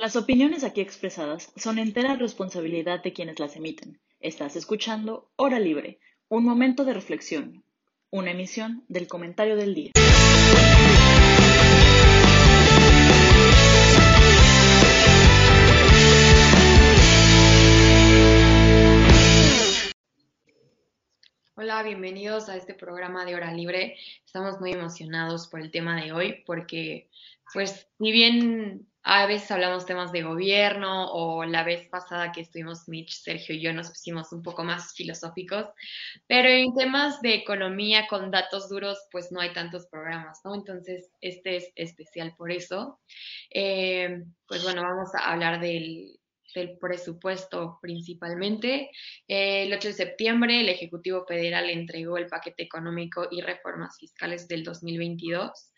Las opiniones aquí expresadas son entera responsabilidad de quienes las emiten. Estás escuchando Hora Libre, un momento de reflexión, una emisión del comentario del día. Hola, bienvenidos a este programa de Hora Libre. Estamos muy emocionados por el tema de hoy porque, pues, ni bien a veces hablamos temas de gobierno o la vez pasada que estuvimos Mitch, Sergio y yo nos pusimos un poco más filosóficos, pero en temas de economía con datos duros, pues no hay tantos programas, ¿no? Entonces, este es especial por eso. Eh, pues bueno, vamos a hablar del, del presupuesto principalmente. el 8 de septiembre, el Ejecutivo Federal entregó el paquete económico y reformas fiscales del 2022.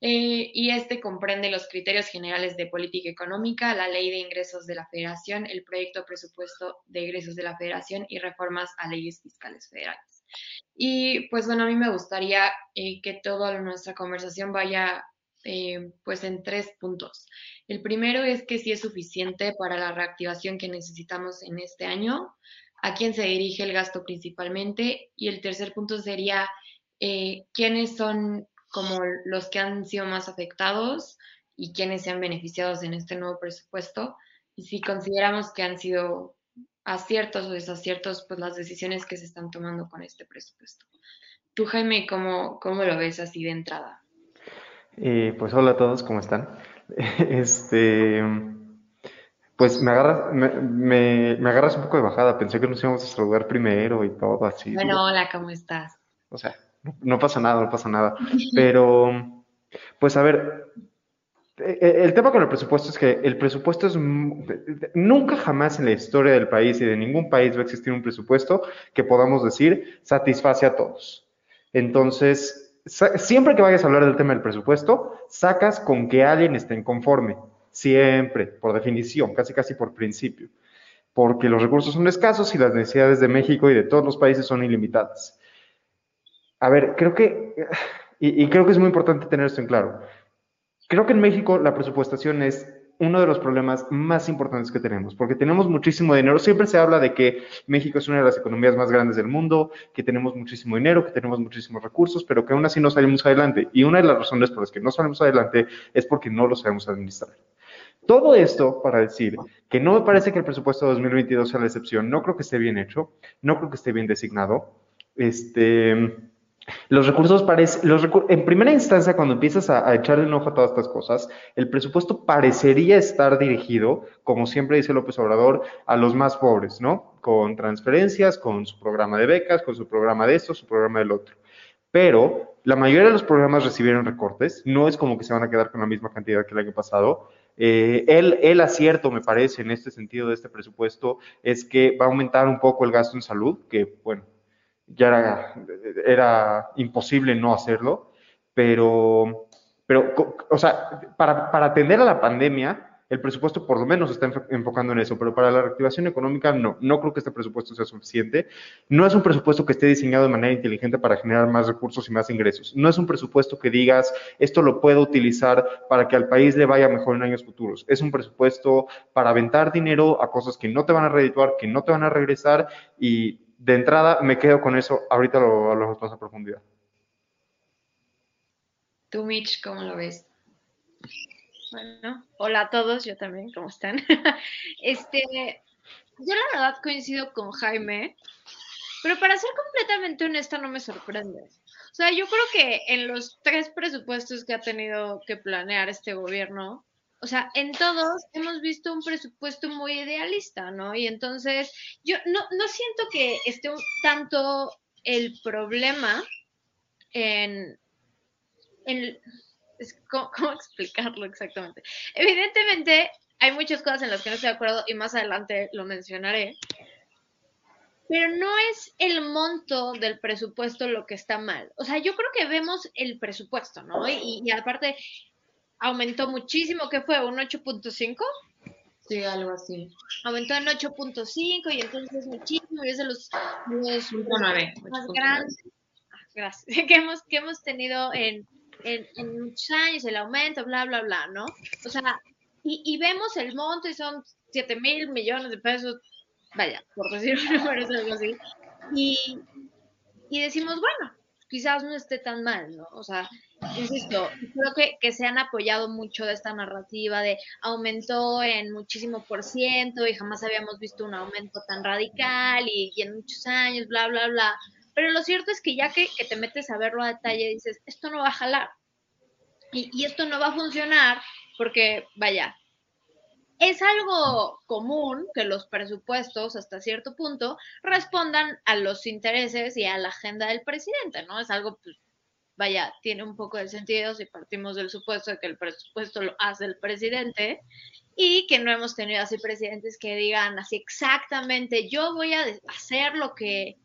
Eh, y este comprende los criterios generales de política económica, la ley de ingresos de la federación, el proyecto de presupuesto de ingresos de la federación y reformas a leyes fiscales federales. Y pues bueno, a mí me gustaría eh, que toda nuestra conversación vaya eh, pues en tres puntos. El primero es que si es suficiente para la reactivación que necesitamos en este año, a quién se dirige el gasto principalmente. Y el tercer punto sería quiénes son como los que han sido más afectados y quienes se han beneficiado en este nuevo presupuesto y si consideramos que han sido aciertos o desaciertos pues las decisiones que se están tomando con este presupuesto. Tú Jaime, ¿cómo, cómo lo ves así de entrada? Eh, pues hola a todos, ¿cómo están? Este, pues me agarras, me, me, agarras un poco de bajada, pensé que nos íbamos a saludar primero y todo así. Bueno, hola, ¿cómo estás? O sea, no pasa nada, no pasa nada. Pero, pues a ver, e, e, el tema con el presupuesto es que el presupuesto es nunca jamás en la historia del país y de ningún país va a existir un presupuesto que podamos decir satisface a todos. Entonces, siempre que vayas a hablar del tema del presupuesto, sacas con que alguien esté inconforme. Siempre, por definición, casi casi por principio. Porque los recursos son escasos y las necesidades de México y de todos los países son ilimitadas. A ver, creo que, y, creo que es muy importante tener esto en claro. Creo que en México la presupuestación es uno de los problemas más importantes que tenemos, porque tenemos muchísimo dinero. Siempre se habla de que México es una de las economías más grandes del mundo, que tenemos muchísimo dinero, que tenemos muchísimos recursos, pero que aún así no salimos adelante. Y una de las razones por las que no salimos adelante es porque no lo sabemos administrar. Todo esto para decir que no me parece que el presupuesto de 2022 sea la excepción. No creo que esté bien hecho, no creo que esté bien designado. Este los recursos parecen, en primera instancia, cuando empiezas a, a, echarle un ojo a todas estas cosas, el presupuesto parecería estar dirigido, como siempre dice López Obrador, a los más pobres, ¿no? Con transferencias, con su programa de becas, con su programa de esto, su programa del otro. Pero la mayoría de los programas recibieron recortes, no es como que se van a quedar con la misma cantidad que el año pasado. Eh, el, el acierto, me parece, en este sentido de este presupuesto, es que va a aumentar un poco el gasto en salud, que, bueno, ya era, era imposible no hacerlo, pero, pero o sea, para, para atender a la pandemia, el presupuesto por lo menos está enfocando en eso, pero para la reactivación económica no, no creo que este presupuesto sea suficiente. No es un presupuesto que esté diseñado de manera inteligente para generar más recursos y más ingresos. No es un presupuesto que digas, esto lo puedo utilizar para que al país le vaya mejor en años futuros. Es un presupuesto para aventar dinero a cosas que no te van a redituar, que no te van a regresar y de entrada me quedo con eso, ahorita lo hablamos más a profundidad. Tú, Mitch, ¿cómo lo ves? Bueno, hola a todos, yo también, ¿cómo están? este, yo la verdad coincido con Jaime, pero para ser completamente honesta no me sorprende. O sea, yo creo que en los tres presupuestos que ha tenido que planear este gobierno, o sea, en todos hemos visto un presupuesto muy idealista, ¿no? Y entonces yo no, no siento que esté tanto el problema en, en ¿cómo, ¿cómo, explicarlo exactamente? Evidentemente hay muchas cosas en las que no estoy de acuerdo y más adelante lo mencionaré, pero no es el monto del presupuesto lo que está mal. O sea, yo creo que vemos el presupuesto, ¿no? Y aparte, aumentó muchísimo, ¿qué fue? ¿Un 8.5? Sí, algo así. Aumentó en 8.5 y entonces es muchísimo y es de los, los más grandes ah, gracias, que, hemos, que hemos tenido en, en, en, muchos años, el aumento, bla, bla, bla, ¿no? O sea, y, vemos el monto y son 7 mil millones de pesos, vaya, por decir un número, algo así, y, y decimos, bueno, quizás no esté tan mal, ¿no? O sea, insisto, creo que, que, se han apoyado mucho de esta narrativa de aumentó en muchísimo por ciento y jamás habíamos visto un aumento tan radical y, en muchos años, bla, bla, bla. Pero lo cierto es que ya que, que te metes a verlo a detalle, dices, esto no va a jalar. Y, y esto no va a funcionar porque, vaya, es algo común que los presupuestos hasta cierto punto respondan a los intereses y a la agenda del presidente, ¿no? Es algo, pues, vaya, tiene un poco de sentido si partimos del supuesto de que el presupuesto lo hace el presidente y que no hemos tenido así presidentes que digan así exactamente, yo voy a hacer lo que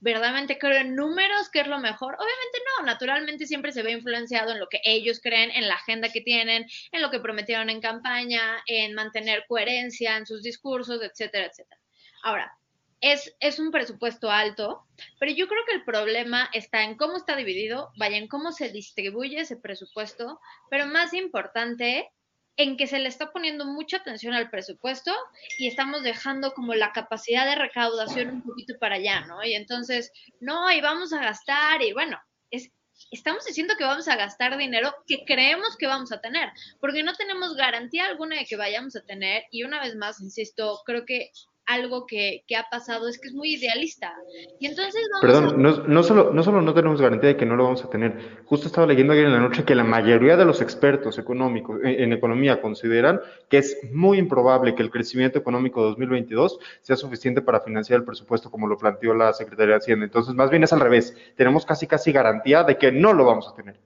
verdaderamente creo en números, que es lo mejor. Obviamente no, naturalmente siempre se ve influenciado en lo que ellos creen, en la agenda que tienen, en lo que prometieron en campaña, en mantener coherencia en sus discursos, etcétera, etcétera. Ahora, es, es un presupuesto alto, pero yo creo que el problema está en cómo está dividido, vaya, en cómo se distribuye ese presupuesto, pero más importante, en que se le está poniendo mucha atención al presupuesto y estamos dejando como la capacidad de recaudación un poquito para allá, ¿no? Y entonces, no, y vamos a gastar, y bueno, es, estamos diciendo que vamos a gastar dinero que creemos que vamos a tener, porque no tenemos garantía alguna de que vayamos a tener, y una vez más, insisto, creo que algo que, que, ha pasado es que es muy idealista. Y entonces Perdón, no, no, solo, no solo no tenemos garantía de que no lo vamos a tener. Justo estaba leyendo ayer en la noche que la mayoría de los expertos económicos en, economía consideran que es muy improbable que el crecimiento económico de 2022 sea suficiente para financiar el presupuesto como lo planteó la Secretaría de Hacienda. Entonces, más bien es al revés. Tenemos casi casi garantía de que no lo vamos a tener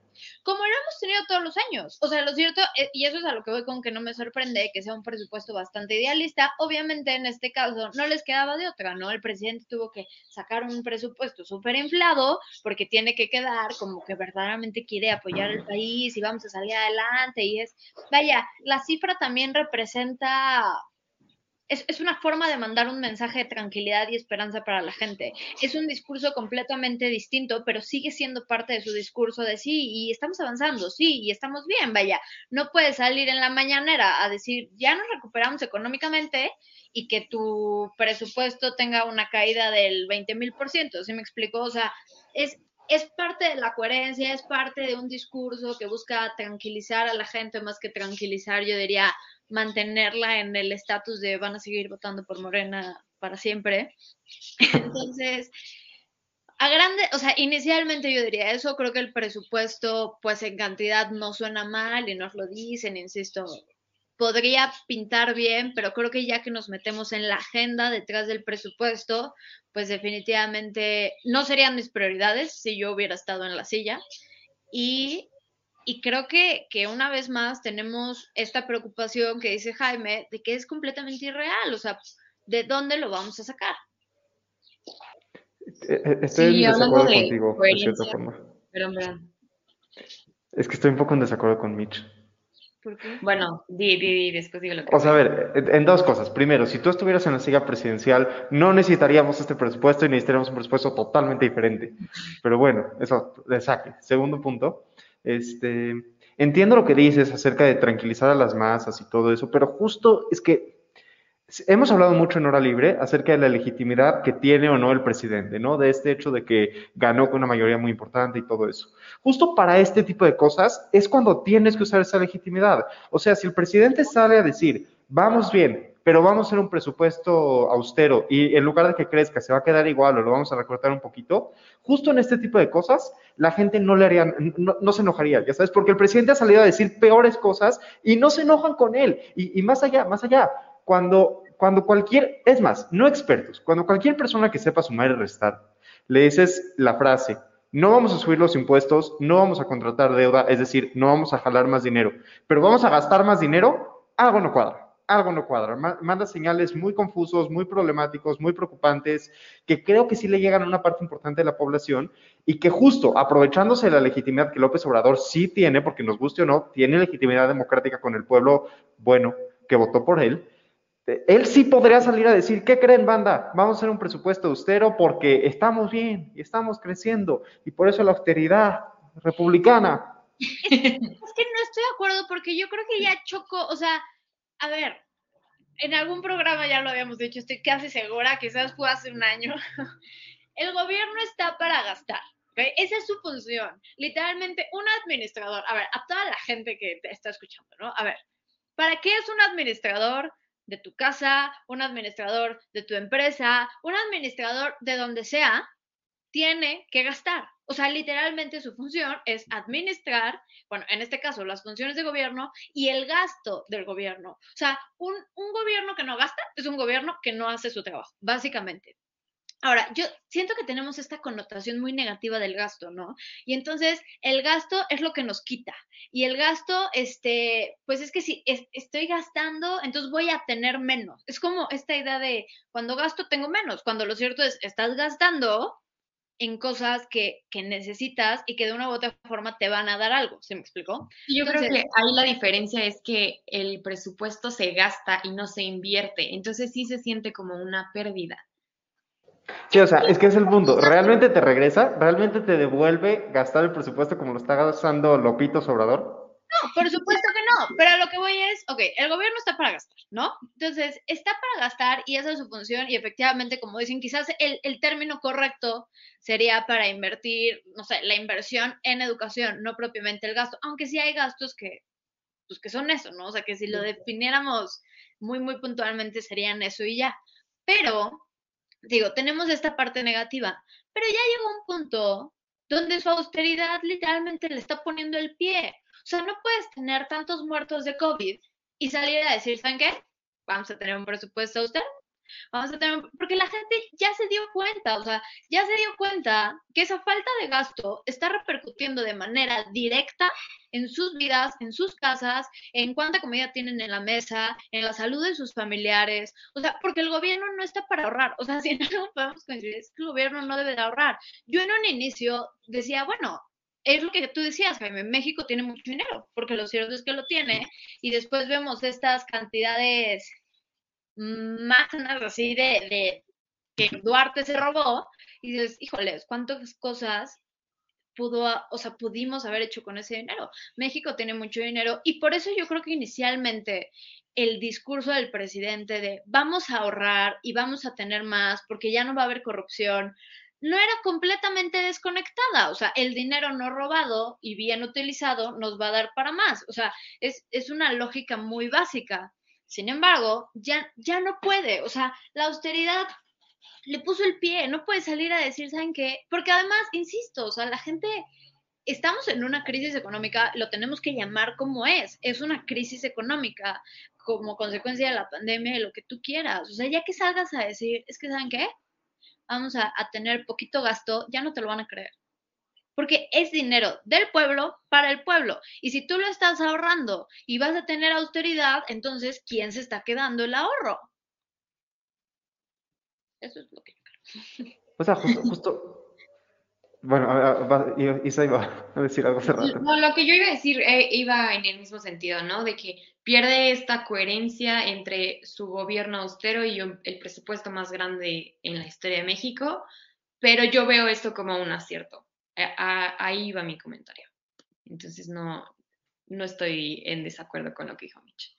como lo hemos tenido todos los años. O sea, lo cierto, eh, y eso es a lo que voy con que no me sorprende que sea un presupuesto bastante idealista. Obviamente, en este caso, no les quedaba de otra, ¿no? El presidente tuvo que sacar un presupuesto súper inflado porque tiene que quedar como que verdaderamente quiere apoyar el país y vamos a salir adelante. Y es, vaya, la cifra también representa es, una forma de mandar un mensaje de tranquilidad y esperanza para la gente. Es un discurso completamente distinto, pero sigue siendo parte de su discurso de sí, y estamos avanzando, sí, y estamos bien, vaya. No puedes salir en la mañanera a decir, ya nos recuperamos económicamente y que tu presupuesto tenga una caída del 20 mil por ciento, ¿sí me explico? O sea, es, es parte de la coherencia, es parte de un discurso que busca tranquilizar a la gente, más que tranquilizar, yo diría, mantenerla en el estatus de van a seguir votando por Morena para siempre. Entonces, a grande, o sea, inicialmente yo diría eso, creo que el presupuesto, pues en cantidad no suena mal y nos lo dicen, insisto, podría pintar bien, pero creo que ya que nos metemos en la agenda detrás del presupuesto, pues definitivamente no serían mis prioridades si yo hubiera estado en la silla. Y y creo que, que, una vez más tenemos esta preocupación que dice Jaime de que es completamente irreal, o sea, ¿de dónde lo vamos a sacar? Eh, eh, estoy en desacuerdo contigo, de cierta forma. Pero, es que estoy un poco en desacuerdo con Mitch. ¿Por qué? Bueno, di, di, di, después digo lo que... O sea, a ver, en dos cosas. Primero, si tú estuvieras en la silla presidencial, no necesitaríamos este presupuesto y necesitaríamos un presupuesto totalmente diferente. Pero bueno, eso de saque. Segundo punto, este, entiendo lo que dices acerca de tranquilizar a las masas y todo eso, pero justo es que hemos hablado mucho en hora libre acerca de la legitimidad que tiene o no el presidente, ¿no? De este hecho de que ganó con una mayoría muy importante y todo eso. Justo para este tipo de cosas es cuando tienes que usar esa legitimidad. O sea, si el presidente sale a decir, vamos bien, pero vamos a hacer un presupuesto austero y en lugar de que crezca se va a quedar igual o lo vamos a recortar un poquito, justo en este tipo de cosas la gente no le haría, no, se enojaría, ya sabes, porque el presidente ha salido a decir peores cosas y no se enojan con él. Y, más allá, más allá, cuando, cuando cualquier, es más, no expertos, cuando cualquier persona que sepa sumar y restar, le dices la frase, no vamos a subir los impuestos, no vamos a contratar deuda, es decir, no vamos a jalar más dinero, pero vamos a gastar más dinero, algo no cuadra algo no cuadra. Manda señales muy confusos, muy problemáticos, muy preocupantes, que creo que sí le llegan a una parte importante de la población y que justo aprovechándose de la legitimidad que López Obrador sí tiene, porque nos guste o no, tiene legitimidad democrática con el pueblo bueno que votó por él, él sí podría salir a decir, ¿qué creen, banda? Vamos a hacer un presupuesto austero porque estamos bien y estamos creciendo y por eso la austeridad republicana. Es, que no estoy de acuerdo porque yo creo que ya chocó, o sea, a ver, en algún programa ya lo habíamos dicho, estoy casi segura, quizás fue hace un año. El gobierno está para gastar. ¿okay? Esa es su función. Literalmente, un administrador, a ver, a toda la gente que está escuchando, ¿no? A ver, ¿para qué es un administrador de tu casa, un administrador de tu empresa, un administrador de donde sea? Tiene que gastar. O sea, literalmente su función es administrar, bueno, en este caso, las funciones de gobierno y el gasto del gobierno. O sea, un, un gobierno que no gasta es un gobierno que no hace su trabajo, básicamente. Ahora, yo siento que tenemos esta connotación muy negativa del gasto, ¿no? Y entonces el gasto es lo que nos quita. Y el gasto, este, pues es que si es- estoy gastando, entonces voy a tener menos. Es como esta idea de cuando gasto tengo menos, cuando lo cierto es, estás gastando en cosas que, que necesitas y que de una u otra forma te van a dar algo. ¿Se me explicó? Y Yo creo que ahí la diferencia es que el presupuesto se gasta y no se invierte, entonces sí se siente como una pérdida. Sí, o sea, es que es el punto. ¿Realmente te regresa? ¿Realmente te devuelve gastar el presupuesto como lo está gastando Lopito Sobrador? No, por supuesto que no, pero a lo que voy es, ok, el gobierno está para gastar, ¿no? Entonces, está para gastar y esa es su función y efectivamente, como dicen, quizás el, el término correcto sería para invertir, no sé, la inversión en educación, no propiamente el gasto, aunque sí hay gastos que, pues que son eso, ¿no? O sea, que si lo definiéramos muy, muy puntualmente serían eso y ya. Pero, digo, tenemos esta parte negativa, pero ya llegó un punto donde su austeridad literalmente le está poniendo el pie. O sea, no puedes tener tantos muertos de COVID y salir a decir, ¿saben qué? Vamos a tener un presupuesto austero. Vamos a tener, porque la gente ya se dio cuenta, o sea, ya se dio cuenta que esa falta de gasto está repercutiendo de manera directa en sus vidas, en sus casas, en cuánta comida tienen en la mesa, en la salud de sus familiares, o sea, porque el gobierno no está para ahorrar, o sea, si algo podemos coincidir es que el gobierno no debe de ahorrar. Yo en un inicio decía, bueno, es lo que tú decías, Jaime, México tiene mucho dinero, porque lo cierto es que lo tiene, y después vemos estas cantidades magnas así de, de que Duarte se robó, y dices, híjoles, cuántas cosas pudo, o sea, pudimos haber hecho con ese dinero. México tiene mucho dinero y por eso yo creo que inicialmente el discurso del presidente de vamos a ahorrar y vamos a tener más porque ya no va a haber corrupción, no era completamente desconectada. O sea, el dinero no robado y bien utilizado nos va a dar para más. O sea, es, es una lógica muy básica. Sin embargo, ya, ya no puede. O sea, la austeridad le puso el pie, no puede salir a decir, ¿saben qué? Porque además, insisto, o sea, la gente, estamos en una crisis económica, lo tenemos que llamar como es, es una crisis económica como consecuencia de la pandemia, de lo que tú quieras. O sea, ya que salgas a decir, es que, ¿saben qué? Vamos a, a tener poquito gasto, ya no te lo van a creer. Porque es dinero del pueblo para el pueblo. Y si tú lo estás ahorrando y vas a tener austeridad, entonces, ¿quién se está quedando el ahorro? Eso es lo que yo creo. O sea, justo, justo. Bueno, a- a- va- Isa iba a decir algo hace rato. No, lo que yo iba a decir eh, iba en el mismo sentido, ¿no? De que pierde esta coherencia entre su gobierno austero y un- el presupuesto más grande en la historia de México, pero yo veo esto como un acierto. A- a- ahí va mi comentario. Entonces no, no estoy en desacuerdo con lo que dijo Mitch.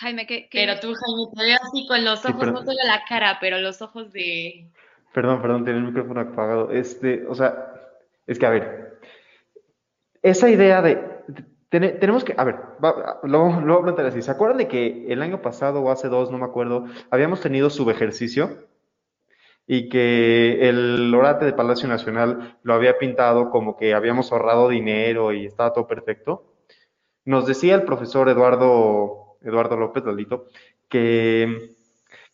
Jaime, ¿qué, qué- Pero tú, Jaime, te veo así con los ojos, no solo la cara, pero los ojos de... Perdón, perdón, tiene el micrófono apagado. Este, o sea, es que a ver, esa idea de, tene- tenemos que, a ver, va- lo, lo voy a plantear así. ¿Se acuerdan de que el año pasado o hace dos, no me acuerdo, habíamos tenido subejercicio y que el orate de Palacio Nacional lo había pintado como que habíamos ahorrado dinero y estaba todo perfecto? Nos decía el profesor Eduardo, Eduardo López Lalito que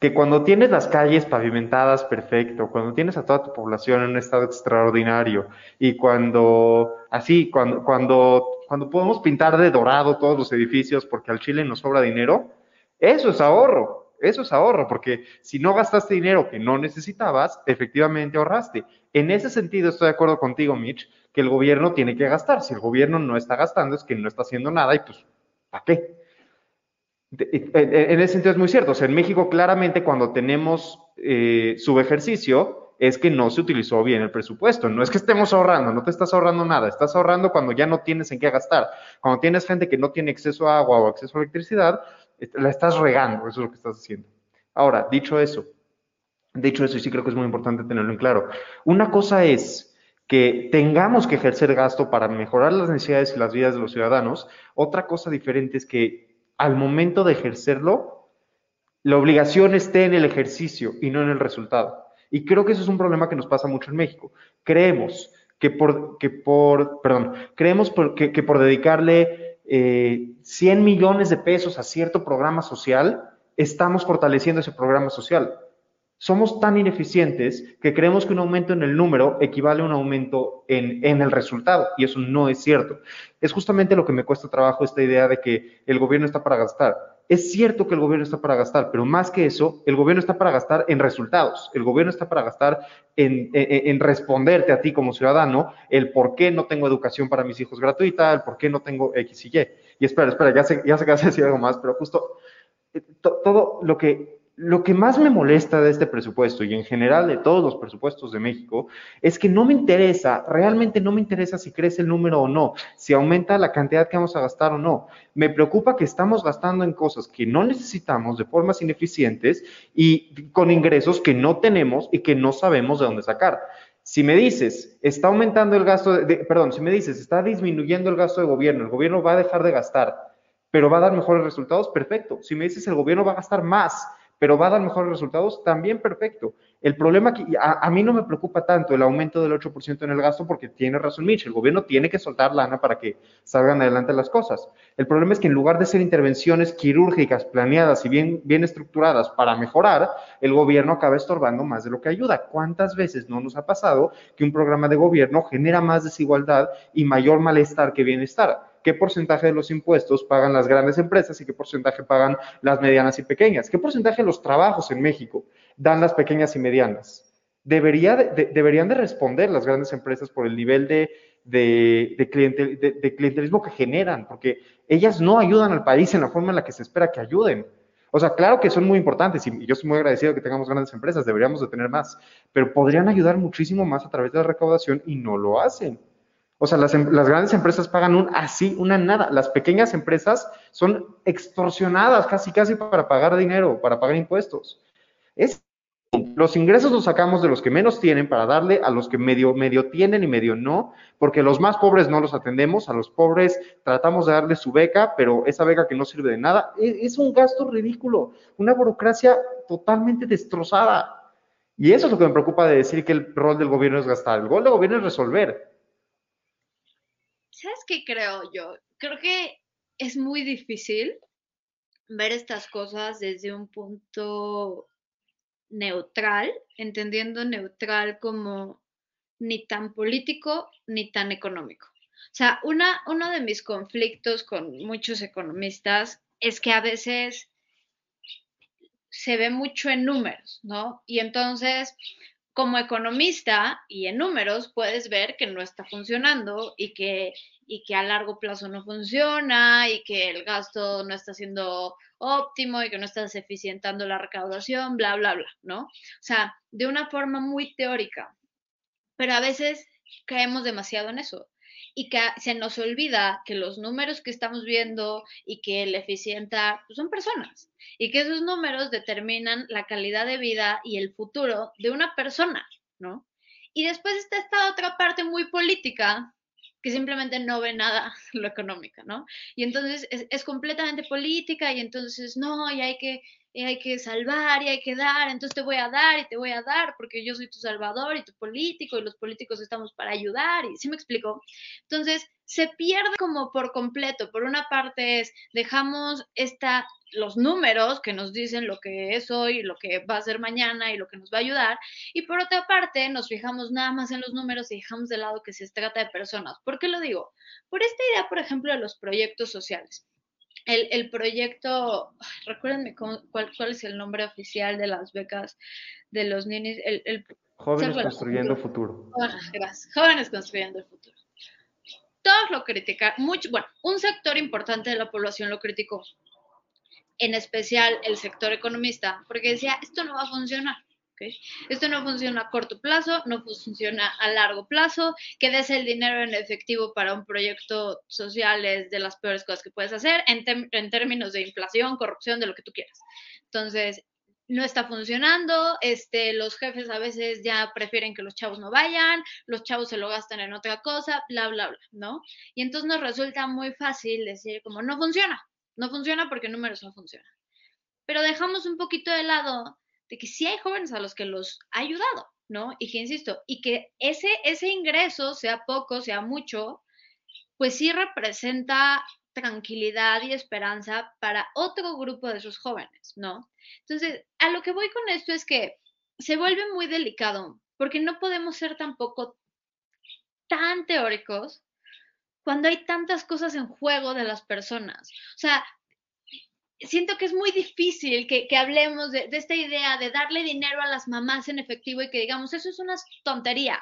que cuando tienes las calles pavimentadas perfecto, cuando tienes a toda tu población en un estado extraordinario y cuando así, cuando, cuando, cuando podemos pintar de dorado todos los edificios porque al Chile nos sobra dinero, eso es ahorro, eso es ahorro, porque si no gastaste dinero que no necesitabas, efectivamente ahorraste. En ese sentido estoy de acuerdo contigo, Mitch, que el gobierno tiene que gastar. Si el gobierno no está gastando es que no está haciendo nada y pues, ¿para qué? De- En en ese sentido es muy cierto. O sea, en México claramente cuando tenemos eh, subejercicio es que no se utilizó bien el presupuesto. No es que estemos ahorrando, no te estás ahorrando nada, estás ahorrando cuando ya no tienes en qué gastar. Cuando tienes gente que no tiene acceso a agua o acceso a electricidad, la estás regando, eso es lo que estás haciendo. Ahora, dicho eso, dicho eso, y sí creo que es muy importante tenerlo en claro, una cosa es que tengamos que ejercer gasto para mejorar las necesidades y las vidas de los ciudadanos, otra cosa diferente es que al momento de ejercerlo, la obligación esté en el ejercicio y no en el resultado. Y creo que eso es un problema que nos pasa mucho en México. Creemos que por, que por perdón, creemos que, por dedicarle 100 eh, millones de pesos a cierto programa social, estamos fortaleciendo ese programa social. Somos tan ineficientes que creemos que un aumento en el número equivale a un aumento en, en, el resultado, y eso no es cierto. Es justamente lo que me cuesta trabajo esta idea de que el gobierno está para gastar. Es cierto que el gobierno está para gastar, pero más que eso, el gobierno está para gastar en resultados. El gobierno está para gastar en, responderte a ti como ciudadano el por qué no tengo educación para mis hijos gratuita, el por qué no tengo X y Y. Y espera, espera, ya sé, ya sé que vas a decir algo más, pero justo eh, todo lo que lo que más me molesta de este presupuesto y en general de todos los presupuestos de México es que no me interesa, realmente no me interesa si crece el número o no, si aumenta la cantidad que vamos a gastar o no. Me preocupa que estamos gastando en cosas que no necesitamos de formas ineficientes y con ingresos que no tenemos y que no sabemos de dónde sacar. Si me dices, está aumentando el gasto, de, perdón, si me dices, está disminuyendo el gasto de gobierno, el gobierno va a dejar de gastar, pero va a dar mejores resultados, perfecto. Si me dices, el gobierno va a gastar más, pero va a dar mejores resultados, también perfecto. El problema que a, mí no me preocupa tanto el aumento del 8% en el gasto porque tiene razón Mitch, el gobierno tiene que soltar lana para que salgan adelante las cosas. El problema es que en lugar de ser intervenciones quirúrgicas planeadas y bien, bien estructuradas para mejorar, el gobierno acaba estorbando más de lo que ayuda. ¿Cuántas veces no nos ha pasado que un programa de gobierno genera más desigualdad y mayor malestar que bienestar? Qué porcentaje de los impuestos pagan las grandes empresas y qué porcentaje pagan las medianas y pequeñas, qué porcentaje de los trabajos en México dan las pequeñas y medianas. Debería deberían de responder las grandes empresas por el nivel de, clientelismo que generan, porque ellas no ayudan al país en la forma en la que se espera que ayuden. O sea, claro que son muy importantes y yo estoy muy agradecido que tengamos grandes empresas, deberíamos de tener más, pero podrían ayudar muchísimo más a través de la recaudación y no lo hacen. O sea, las, em, las, grandes empresas pagan un así, una nada. Las pequeñas empresas son extorsionadas casi, casi para pagar dinero, para pagar impuestos. Es, los ingresos los sacamos de los que menos tienen para darle a los que medio, medio tienen y medio no, porque los más pobres no los atendemos, a los pobres tratamos de darle su beca, pero esa beca que no sirve de nada, es, es un gasto ridículo, una burocracia totalmente destrozada. Y eso es lo que me preocupa de decir que el rol del gobierno es gastar. El rol del gobierno es resolver. ¿Sabes qué creo yo? Creo que es muy difícil ver estas cosas desde un punto neutral, entendiendo neutral como ni tan político ni tan económico. O sea, una, uno de mis conflictos con muchos economistas es que a veces se ve mucho en números, ¿no? Y entonces como economista y en números puedes ver que no está funcionando y que, y que a largo plazo no funciona y que el gasto no está siendo óptimo y que no estás eficientando la recaudación, bla, bla, bla, ¿no? O sea, de una forma muy teórica. Pero a veces caemos demasiado en eso y que se nos olvida que los números que estamos viendo y que el eficienta pues, son personas y que esos números determinan la calidad de vida y el futuro de una persona, ¿no? Y después está esta otra parte muy política que simplemente no ve nada lo económica, ¿no? Y entonces es, completamente política y entonces no, y hay que hay que salvar y hay que dar, entonces te voy a dar y te voy a dar porque yo soy tu salvador y tu político y los políticos estamos para ayudar y ¿sí me explico? Entonces se pierde como por completo. Por una parte es dejamos esta los números que nos dicen lo que es hoy, lo que va a ser mañana y lo que nos va a ayudar. Y por otra parte, nos fijamos nada más en los números y dejamos de lado que se trata de personas. ¿Por qué lo digo? Por esta idea, por ejemplo, de los proyectos sociales el, el proyecto, recuérdenme cuál, cuál es el nombre oficial de las becas de los niños. El, Jóvenes construyendo el futuro. gracias. Jóvenes construyendo el futuro. Todos lo critican, mucho, bueno, un sector importante de la población lo criticó, en especial el sector economista, porque decía, esto no va a funcionar, Esto no funciona a corto plazo, no funciona a largo plazo, que des el dinero en efectivo para un proyecto social es de las peores cosas que puedes hacer en, en términos de inflación, corrupción, de lo que tú quieras. Entonces, no está funcionando, este, los jefes a veces ya prefieren que los chavos no vayan, los chavos se lo gastan en otra cosa, bla, bla, bla, ¿no? Y entonces nos resulta muy fácil decir como no funciona, no funciona porque números no funcionan. Pero dejamos un poquito de lado de que sí hay jóvenes a los que los ha ayudado, ¿no? Y que, insisto, y que ese, ese ingreso, sea poco, sea mucho, pues sí representa tranquilidad y esperanza para otro grupo de esos jóvenes, ¿no? Entonces, a lo que voy con esto es que se vuelve muy delicado, porque no podemos ser tampoco tan teóricos cuando hay tantas cosas en juego de las personas. O sea, siento que es muy difícil que, hablemos de, de, esta idea de darle dinero a las mamás en efectivo y que digamos, eso es una tontería.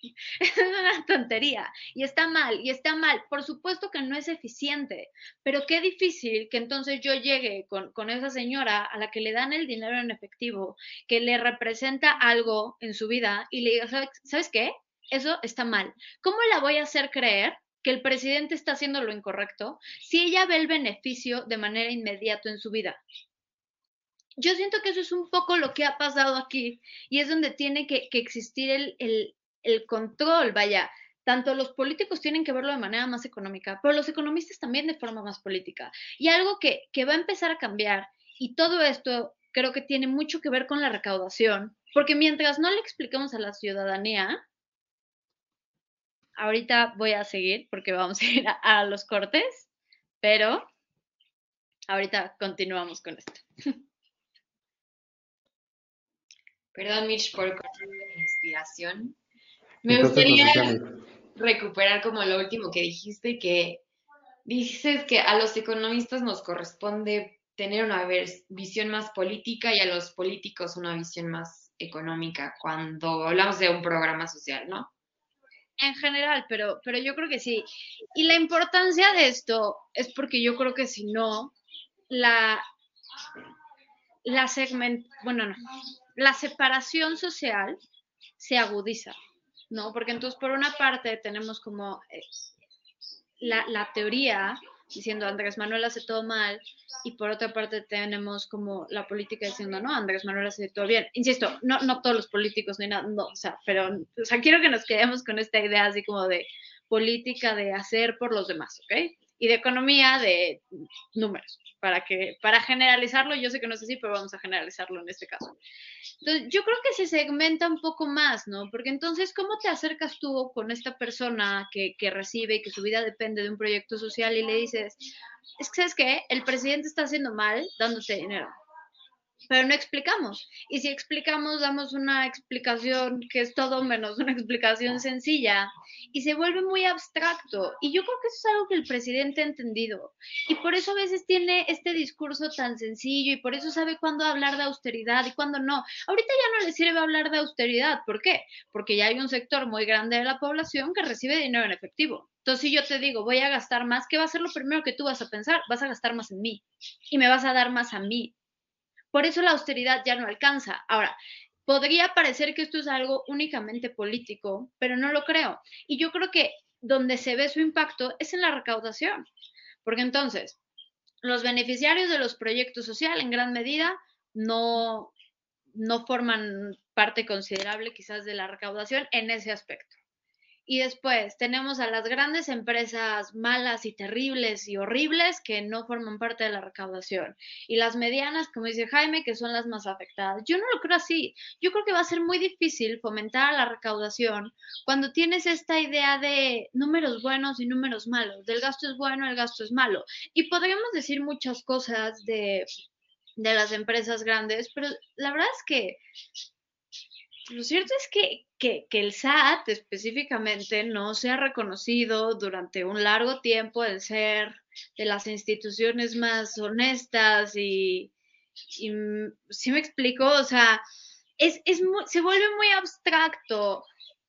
Es una tontería y está mal, y está mal. Por supuesto que no es eficiente, pero qué difícil que entonces yo llegue con, con, esa señora a la que le dan el dinero en efectivo, que le representa algo en su vida y le diga, ¿sabes, ¿sabes qué? Eso está mal. ¿Cómo la voy a hacer creer que el presidente está haciendo lo incorrecto si ella ve el beneficio de manera inmediata en su vida? Yo siento que eso es un poco lo que ha pasado aquí y es donde tiene que, existir el, el, el control, vaya, tanto los políticos tienen que verlo de manera más económica, pero los economistas también de forma más política. Y algo que, que va a empezar a cambiar, y todo esto creo que tiene mucho que ver con la recaudación, porque mientras no le expliquemos a la ciudadanía, ahorita voy a seguir porque vamos a ir a, los cortes, pero ahorita continuamos con esto. Perdón, Mitch, por la inspiración. Me gustaría recuperar como lo último que dijiste, que dices que a los economistas nos corresponde tener una visión más política y a los políticos una visión más económica cuando hablamos de un programa social, ¿no? En general, pero, pero yo creo que sí. Y la importancia de esto es porque yo creo que si no, la, la segment, bueno, no, la separación social se agudiza. ¿no? Porque entonces, por una parte, tenemos como eh, la, la, teoría diciendo Andrés Manuel hace todo mal, y por otra parte tenemos como la política diciendo, no, Andrés Manuel hace todo bien. Insisto, no, no todos los políticos ni nada, no, o sea, pero, o sea, quiero que nos quedemos con esta idea así como de política de hacer por los demás, ¿ok? Y de economía de números para que, para generalizarlo, yo sé que no es así, pero vamos a generalizarlo en este caso. Entonces, yo creo que se segmenta un poco más, ¿no? Porque entonces, ¿cómo te acercas tú con esta persona que, que recibe y que su vida depende de un proyecto social y le dices, es que, ¿sabes qué? El presidente está haciendo mal dándote dinero pero no explicamos. Y si explicamos, damos una explicación que es todo menos una explicación sencilla y se vuelve muy abstracto. Y yo creo que eso es algo que el presidente ha entendido. Y por eso a veces tiene este discurso tan sencillo y por eso sabe cuándo hablar de austeridad y cuándo no. Ahorita ya no le sirve hablar de austeridad. ¿Por qué? Porque ya hay un sector muy grande de la población que recibe dinero en efectivo. Entonces, si yo te digo, voy a gastar más, ¿qué va a ser lo primero que tú vas a pensar? Vas a gastar más en mí y me vas a dar más a mí. Por eso la austeridad ya no alcanza. Ahora, podría parecer que esto es algo únicamente político, pero no lo creo. Y yo creo que donde se ve su impacto es en la recaudación, porque entonces los beneficiarios de los proyectos sociales en gran medida no, no forman parte considerable quizás de la recaudación en ese aspecto. Y después tenemos a las grandes empresas malas y terribles y horribles que no forman parte de la recaudación. Y las medianas, como dice Jaime, que son las más afectadas. Yo no lo creo así. Yo creo que va a ser muy difícil fomentar la recaudación cuando tienes esta idea de números buenos y números malos. Del gasto es bueno, el gasto es malo. Y podríamos decir muchas cosas de, de las empresas grandes, pero la verdad es que lo cierto es que, el SAT específicamente no se ha reconocido durante un largo tiempo el ser de las instituciones más honestas y, y si me explico, o sea, es, es se vuelve muy abstracto.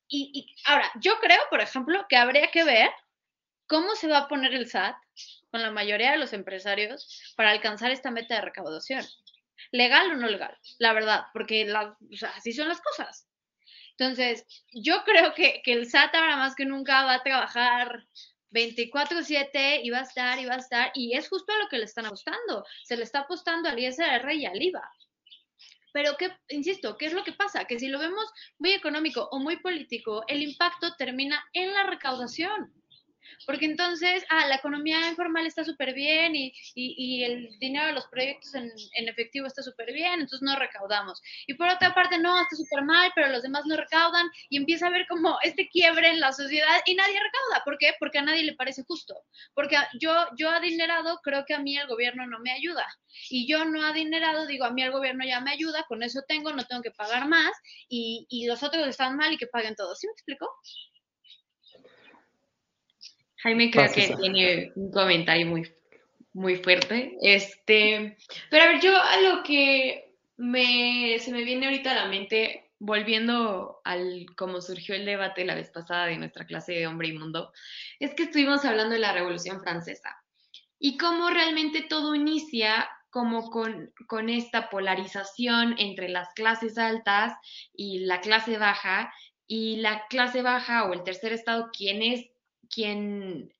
Y, y ahora, yo creo, por ejemplo, que habría que ver cómo se va a poner el SAT con la mayoría de los empresarios para alcanzar esta meta de recaudación. Legal o no legal, la verdad, porque la, así son las cosas. Entonces, yo creo que, que el SAT ahora más que nunca va a trabajar 24/7 y va a estar y va a estar, y es justo a lo que le están apostando. Se le está apostando al ISR y al IVA. Pero, ¿qué, insisto, ¿qué es lo que pasa? Que si lo vemos muy económico o muy político, el impacto termina en la recaudación porque entonces, ah, la economía informal está súper bien y, y, el dinero de los proyectos en, en efectivo está súper bien, entonces no recaudamos. Y por otra parte, no, está súper mal, pero los demás no recaudan y empieza a haber como este quiebre en la sociedad y nadie recauda. ¿Por qué? Porque a nadie le parece justo. Porque yo, yo adinerado creo que a mí el gobierno no me ayuda. Y yo no adinerado digo, a mí el gobierno ya me ayuda, con eso tengo, no tengo que pagar más y, y los otros están mal y que paguen todo. ¿Sí me explico? Jaime creo que tiene un comentario muy, muy fuerte. Este, pero a ver, yo a lo que me, se me viene ahorita a la mente, volviendo al cómo surgió el debate la vez pasada de nuestra clase de Hombre y Mundo, es que estuvimos hablando de la Revolución Francesa y cómo realmente todo inicia como con, con, esta polarización entre las clases altas y la clase baja, y la clase baja o el tercer estado, quien es quien,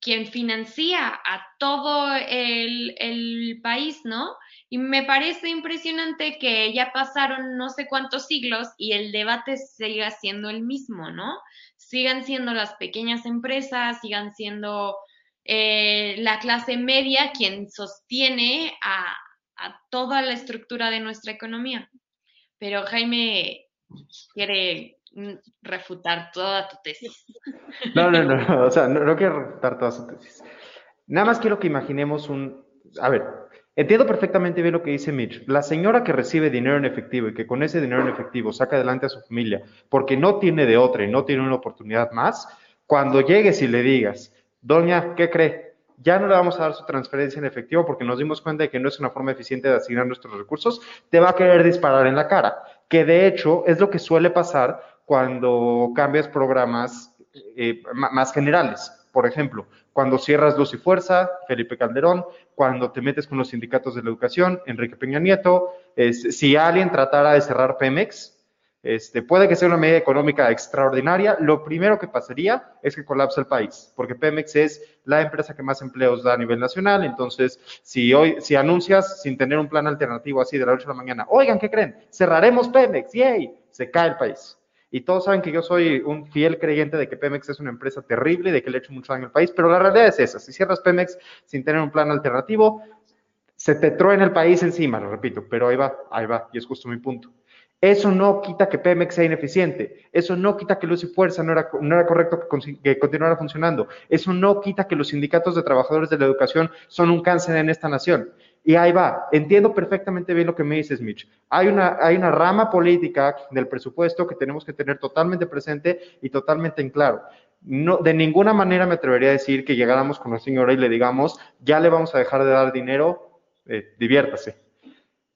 quien financia a todo el, el país, ¿no? Y me parece impresionante que ya pasaron no sé cuántos siglos y el debate siga siendo el mismo, ¿no? Sigan siendo las pequeñas empresas, sigan siendo eh, la clase media quien sostiene a, a, toda la estructura de nuestra economía. Pero Jaime quiere refutar toda tu tesis. No, no, no, o sea, no, quiero refutar toda su tesis. Nada más quiero que imaginemos un, a ver, entiendo perfectamente bien lo que dice Mitch. La señora que recibe dinero en efectivo y que con ese dinero en efectivo saca adelante a su familia porque no tiene de otra y no tiene una oportunidad más, cuando llegues y le digas, doña, ¿qué cree? Ya no le vamos a dar su transferencia en efectivo porque nos dimos cuenta de que no es una forma eficiente de asignar nuestros recursos, te va a querer disparar en la cara, que de hecho es lo que suele pasar cuando cambias programas eh, más generales. Por ejemplo, cuando cierras Luz y Fuerza, Felipe Calderón, cuando te metes con los sindicatos de la educación, Enrique Peña Nieto, si alguien tratara de cerrar Pemex, este, puede que sea una medida económica extraordinaria, lo primero que pasaría es que colapse el país, porque Pemex es la empresa que más empleos da a nivel nacional, entonces si hoy, si anuncias sin tener un plan alternativo así de la noche a la mañana, oigan, ¿qué creen? Cerraremos Pemex, yay, se cae el país. Y todos saben que yo soy un fiel creyente de que Pemex es una empresa terrible y de que le ha hecho mucho daño al país, pero la realidad es esa. Si cierras Pemex sin tener un plan alternativo, se te en el país encima, lo repito, pero ahí va, ahí va, y es justo mi punto. Eso no quita que Pemex sea ineficiente. Eso no quita que Luz y Fuerza no era, no era correcto que, que, continuara funcionando. Eso no quita que los sindicatos de trabajadores de la educación son un cáncer en esta nación. Y ahí va, entiendo perfectamente bien lo que me dices, Mitch. Hay una, hay una rama política del presupuesto que tenemos que tener totalmente presente y totalmente en claro. No, de ninguna manera me atrevería a decir que llegáramos con la señora y le digamos, ya le vamos a dejar de dar dinero, eh, diviértase.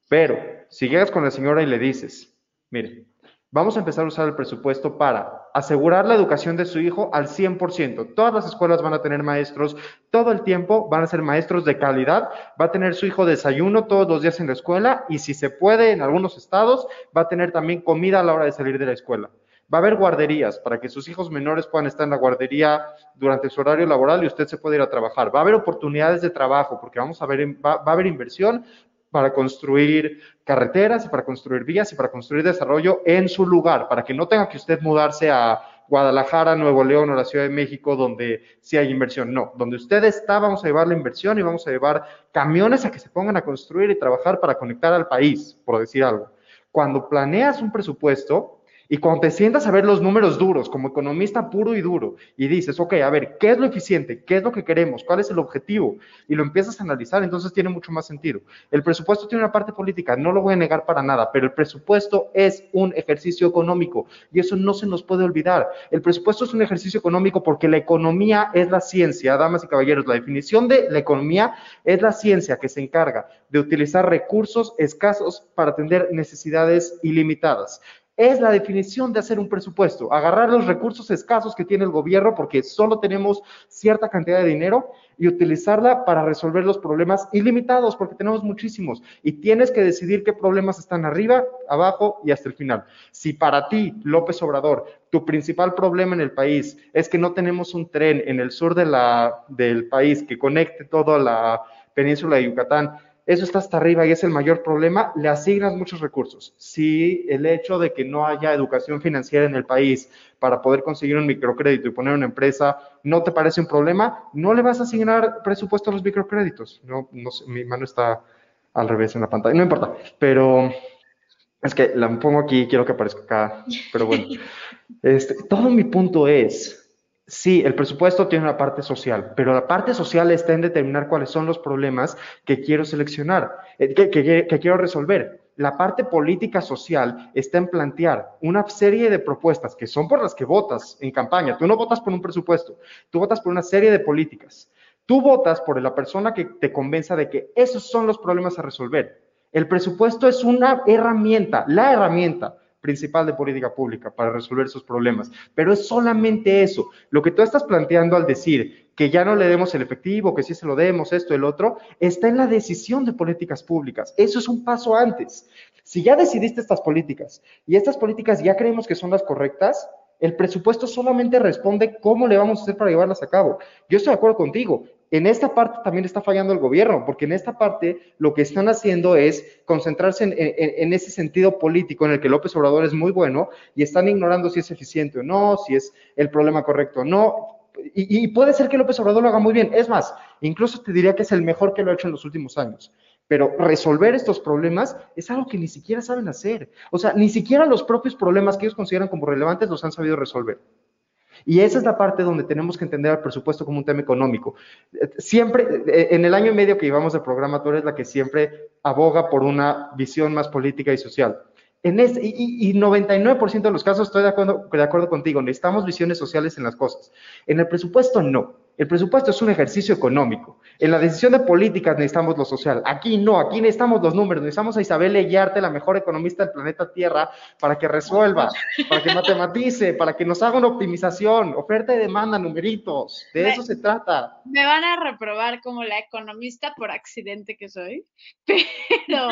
Pero si llegas con la señora y le dices, mire, Vamos a empezar a usar el presupuesto para asegurar la educación de su hijo al 100%. Todas las escuelas van a tener maestros todo el tiempo, van a ser maestros de calidad, va a tener su hijo desayuno todos los días en la escuela y si se puede en algunos estados, va a tener también comida a la hora de salir de la escuela. Va a haber guarderías para que sus hijos menores puedan estar en la guardería durante su horario laboral y usted se puede ir a trabajar. Va a haber oportunidades de trabajo porque vamos a ver, va, va a haber inversión para construir carreteras y para construir vías y para construir desarrollo en su lugar, para que no tenga que usted mudarse a Guadalajara, Nuevo León o la Ciudad de México, donde sí hay inversión. No, donde usted está, vamos a llevar la inversión y vamos a llevar camiones a que se pongan a construir y trabajar para conectar al país, por decir algo. Cuando planeas un presupuesto, y cuando te sientas a ver los números duros, como economista puro y duro, y dices, ok, a ver, ¿qué es lo eficiente? ¿Qué es lo que queremos? ¿Cuál es el objetivo? Y lo empiezas a analizar, entonces tiene mucho más sentido. El presupuesto tiene una parte política, no lo voy a negar para nada, pero el presupuesto es un ejercicio económico y eso no se nos puede olvidar. El presupuesto es un ejercicio económico porque la economía es la ciencia, damas y caballeros. La definición de la economía es la ciencia que se encarga de utilizar recursos escasos para atender necesidades ilimitadas. Es la definición de hacer un presupuesto, agarrar los recursos escasos que tiene el gobierno porque solo tenemos cierta cantidad de dinero y utilizarla para resolver los problemas ilimitados porque tenemos muchísimos y tienes que decidir qué problemas están arriba, abajo y hasta el final. Si para ti, López Obrador, tu principal problema en el país es que no tenemos un tren en el sur de la, del país que conecte toda la península de Yucatán, eso está hasta arriba y es el mayor problema, le asignas muchos recursos. Si el hecho de que no haya educación financiera en el país para poder conseguir un microcrédito y poner una empresa no te parece un problema, no le vas a asignar presupuesto a los microcréditos. No, no sé, mi mano está al revés en la pantalla, no importa, pero es que la pongo aquí, quiero que aparezca acá, pero bueno. Este, todo mi punto es, Sí, el presupuesto tiene una parte social, pero la parte social está en determinar cuáles son los problemas que quiero seleccionar, eh, que, quiero resolver. La parte política social está en plantear una serie de propuestas que son por las que votas en campaña. Tú no votas por un presupuesto, tú votas por una serie de políticas. Tú votas por la persona que te convenza de que esos son los problemas a resolver. El presupuesto es una herramienta, la herramienta principal de política pública para resolver esos problemas. Pero es solamente eso. Lo que tú estás planteando al decir que ya no le demos el efectivo, que sí se lo demos, esto, el otro, está en la decisión de políticas públicas. Eso es un paso antes. Si ya decidiste estas políticas y estas políticas ya creemos que son las correctas, el presupuesto solamente responde cómo le vamos a hacer para llevarlas a cabo. Yo estoy de acuerdo contigo. En esta parte también está fallando el gobierno, porque en esta parte lo que están haciendo es concentrarse en, ese sentido político en el que López Obrador es muy bueno y están ignorando si es eficiente o no, si es el problema correcto o no. Y, y puede ser que López Obrador lo haga muy bien. Es más, incluso te diría que es el mejor que lo ha hecho en los últimos años. Pero resolver estos problemas es algo que ni siquiera saben hacer. O sea, ni siquiera los propios problemas que ellos consideran como relevantes los han sabido resolver. Y esa es la parte donde tenemos que entender al presupuesto como un tema económico. Siempre, eh, en el año y medio que llevamos de programa, tú eres la que siempre aboga por una visión más política y social. En este, y, y, 99% de los casos estoy de acuerdo, de acuerdo contigo, necesitamos visiones sociales en las cosas. En el presupuesto no. El presupuesto es un ejercicio económico. En la decisión de políticas necesitamos lo social. Aquí no, aquí necesitamos los números. Necesitamos a Isabel Leyarte, la mejor economista del planeta Tierra, para que resuelva, para que matematice, para que nos haga una optimización, oferta y demanda, numeritos. De eso se trata. Me van a reprobar como la economista por accidente que soy, pero,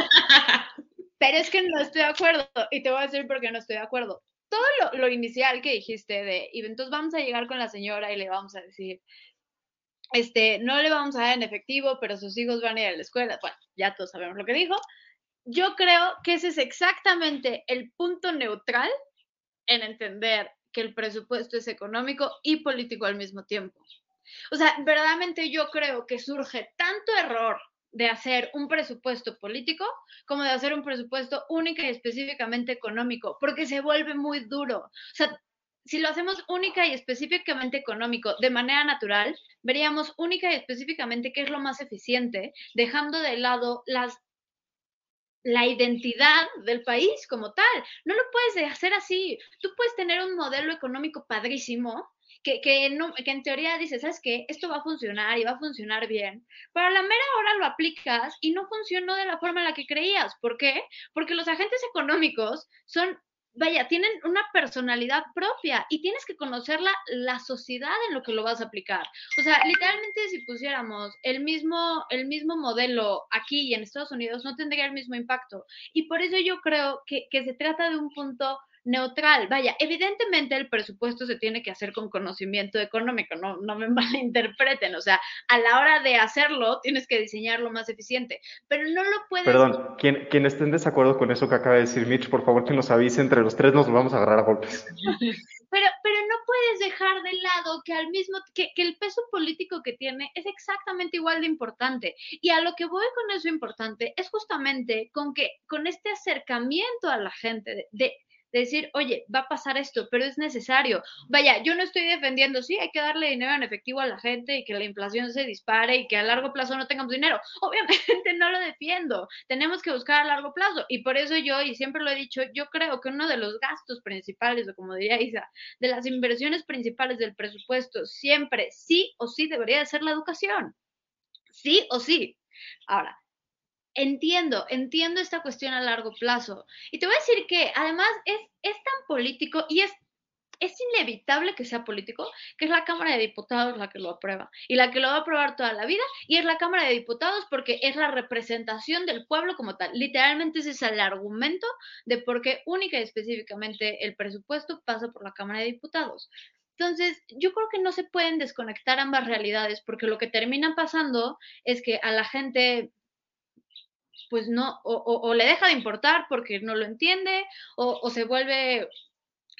pero es que no estoy de acuerdo. Y te voy a decir por qué no estoy de acuerdo todo lo, lo, inicial que dijiste de, y entonces vamos a llegar con la señora y le vamos a decir, este, no le vamos a dar en efectivo, pero sus hijos van a ir a la escuela. Bueno, ya todos sabemos lo que dijo. Yo creo que ese es exactamente el punto neutral en entender que el presupuesto es económico y político al mismo tiempo. O sea, verdaderamente yo creo que surge tanto error de hacer un presupuesto político como de hacer un presupuesto único y específicamente económico, porque se vuelve muy duro. O sea, si lo hacemos única y específicamente económico de manera natural, veríamos única y específicamente qué es lo más eficiente, dejando de lado la identidad del país como tal. No lo puedes hacer así. Tú puedes tener un modelo económico padrísimo que, que en teoría dices, ¿sabes qué? Esto va a funcionar y va a funcionar bien. Pero a la mera hora lo aplicas y no funcionó de la forma en la que creías. ¿Por qué? Porque los agentes económicos son vaya, tienen una personalidad propia y tienes que conocer la, la, sociedad en lo que lo vas a aplicar. O sea, literalmente si pusiéramos el mismo, el mismo modelo aquí y en Estados Unidos, no tendría el mismo impacto. Y por eso yo creo que, que se trata de un punto neutral. Vaya, evidentemente el presupuesto se tiene que hacer con conocimiento económico, no, no me malinterpreten, o sea, a la hora de hacerlo tienes que diseñarlo más eficiente, pero no lo puedes... Perdón, quien, quien esté en desacuerdo con eso que acaba de decir Mitch, por favor que nos avise, entre los tres nos vamos a agarrar a golpes. Pero, pero no puedes dejar de lado que al mismo que, que el peso político que tiene es exactamente igual de importante. Y a lo que voy con eso importante es justamente con que con este acercamiento a la gente de decir, oye, va a pasar esto, pero es necesario. Vaya, yo no estoy defendiendo, sí, hay que darle dinero en efectivo a la gente y que la inflación se dispare y que a largo plazo no tengamos dinero. Obviamente no lo defiendo, tenemos que buscar a largo plazo y por eso yo, y siempre lo he dicho, yo creo que uno de los gastos principales, o como diría Isa, de las inversiones principales del presupuesto, siempre, sí o sí, debería de ser la educación. Sí o sí. Ahora, entiendo, entiendo esta cuestión a largo plazo. Y te voy a decir que además es, es tan político y es es inevitable que sea político, que es la Cámara de Diputados la que lo aprueba y la que lo va a aprobar toda la vida y es la Cámara de Diputados porque es la representación del pueblo como tal. Literalmente ese es el argumento de por qué única y específicamente el presupuesto pasa por la Cámara de Diputados. Entonces, yo creo que no se pueden desconectar ambas realidades porque lo que termina pasando es que a la gente pues no, o, le deja de importar porque no lo entiende, o, o, se vuelve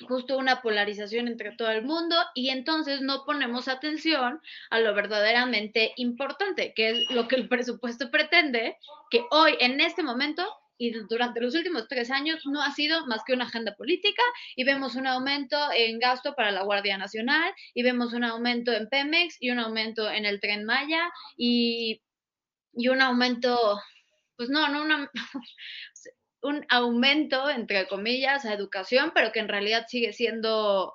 justo una polarización entre todo el mundo y entonces no ponemos atención a lo verdaderamente importante, que es lo que el presupuesto pretende, que hoy, en este momento y durante los últimos tres años no ha sido más que una agenda política y vemos un aumento en gasto para la Guardia Nacional y vemos un aumento en Pemex y un aumento en el tren Maya y, y un aumento, pues no, no una, un aumento, entre comillas, a educación, pero que en realidad sigue siendo,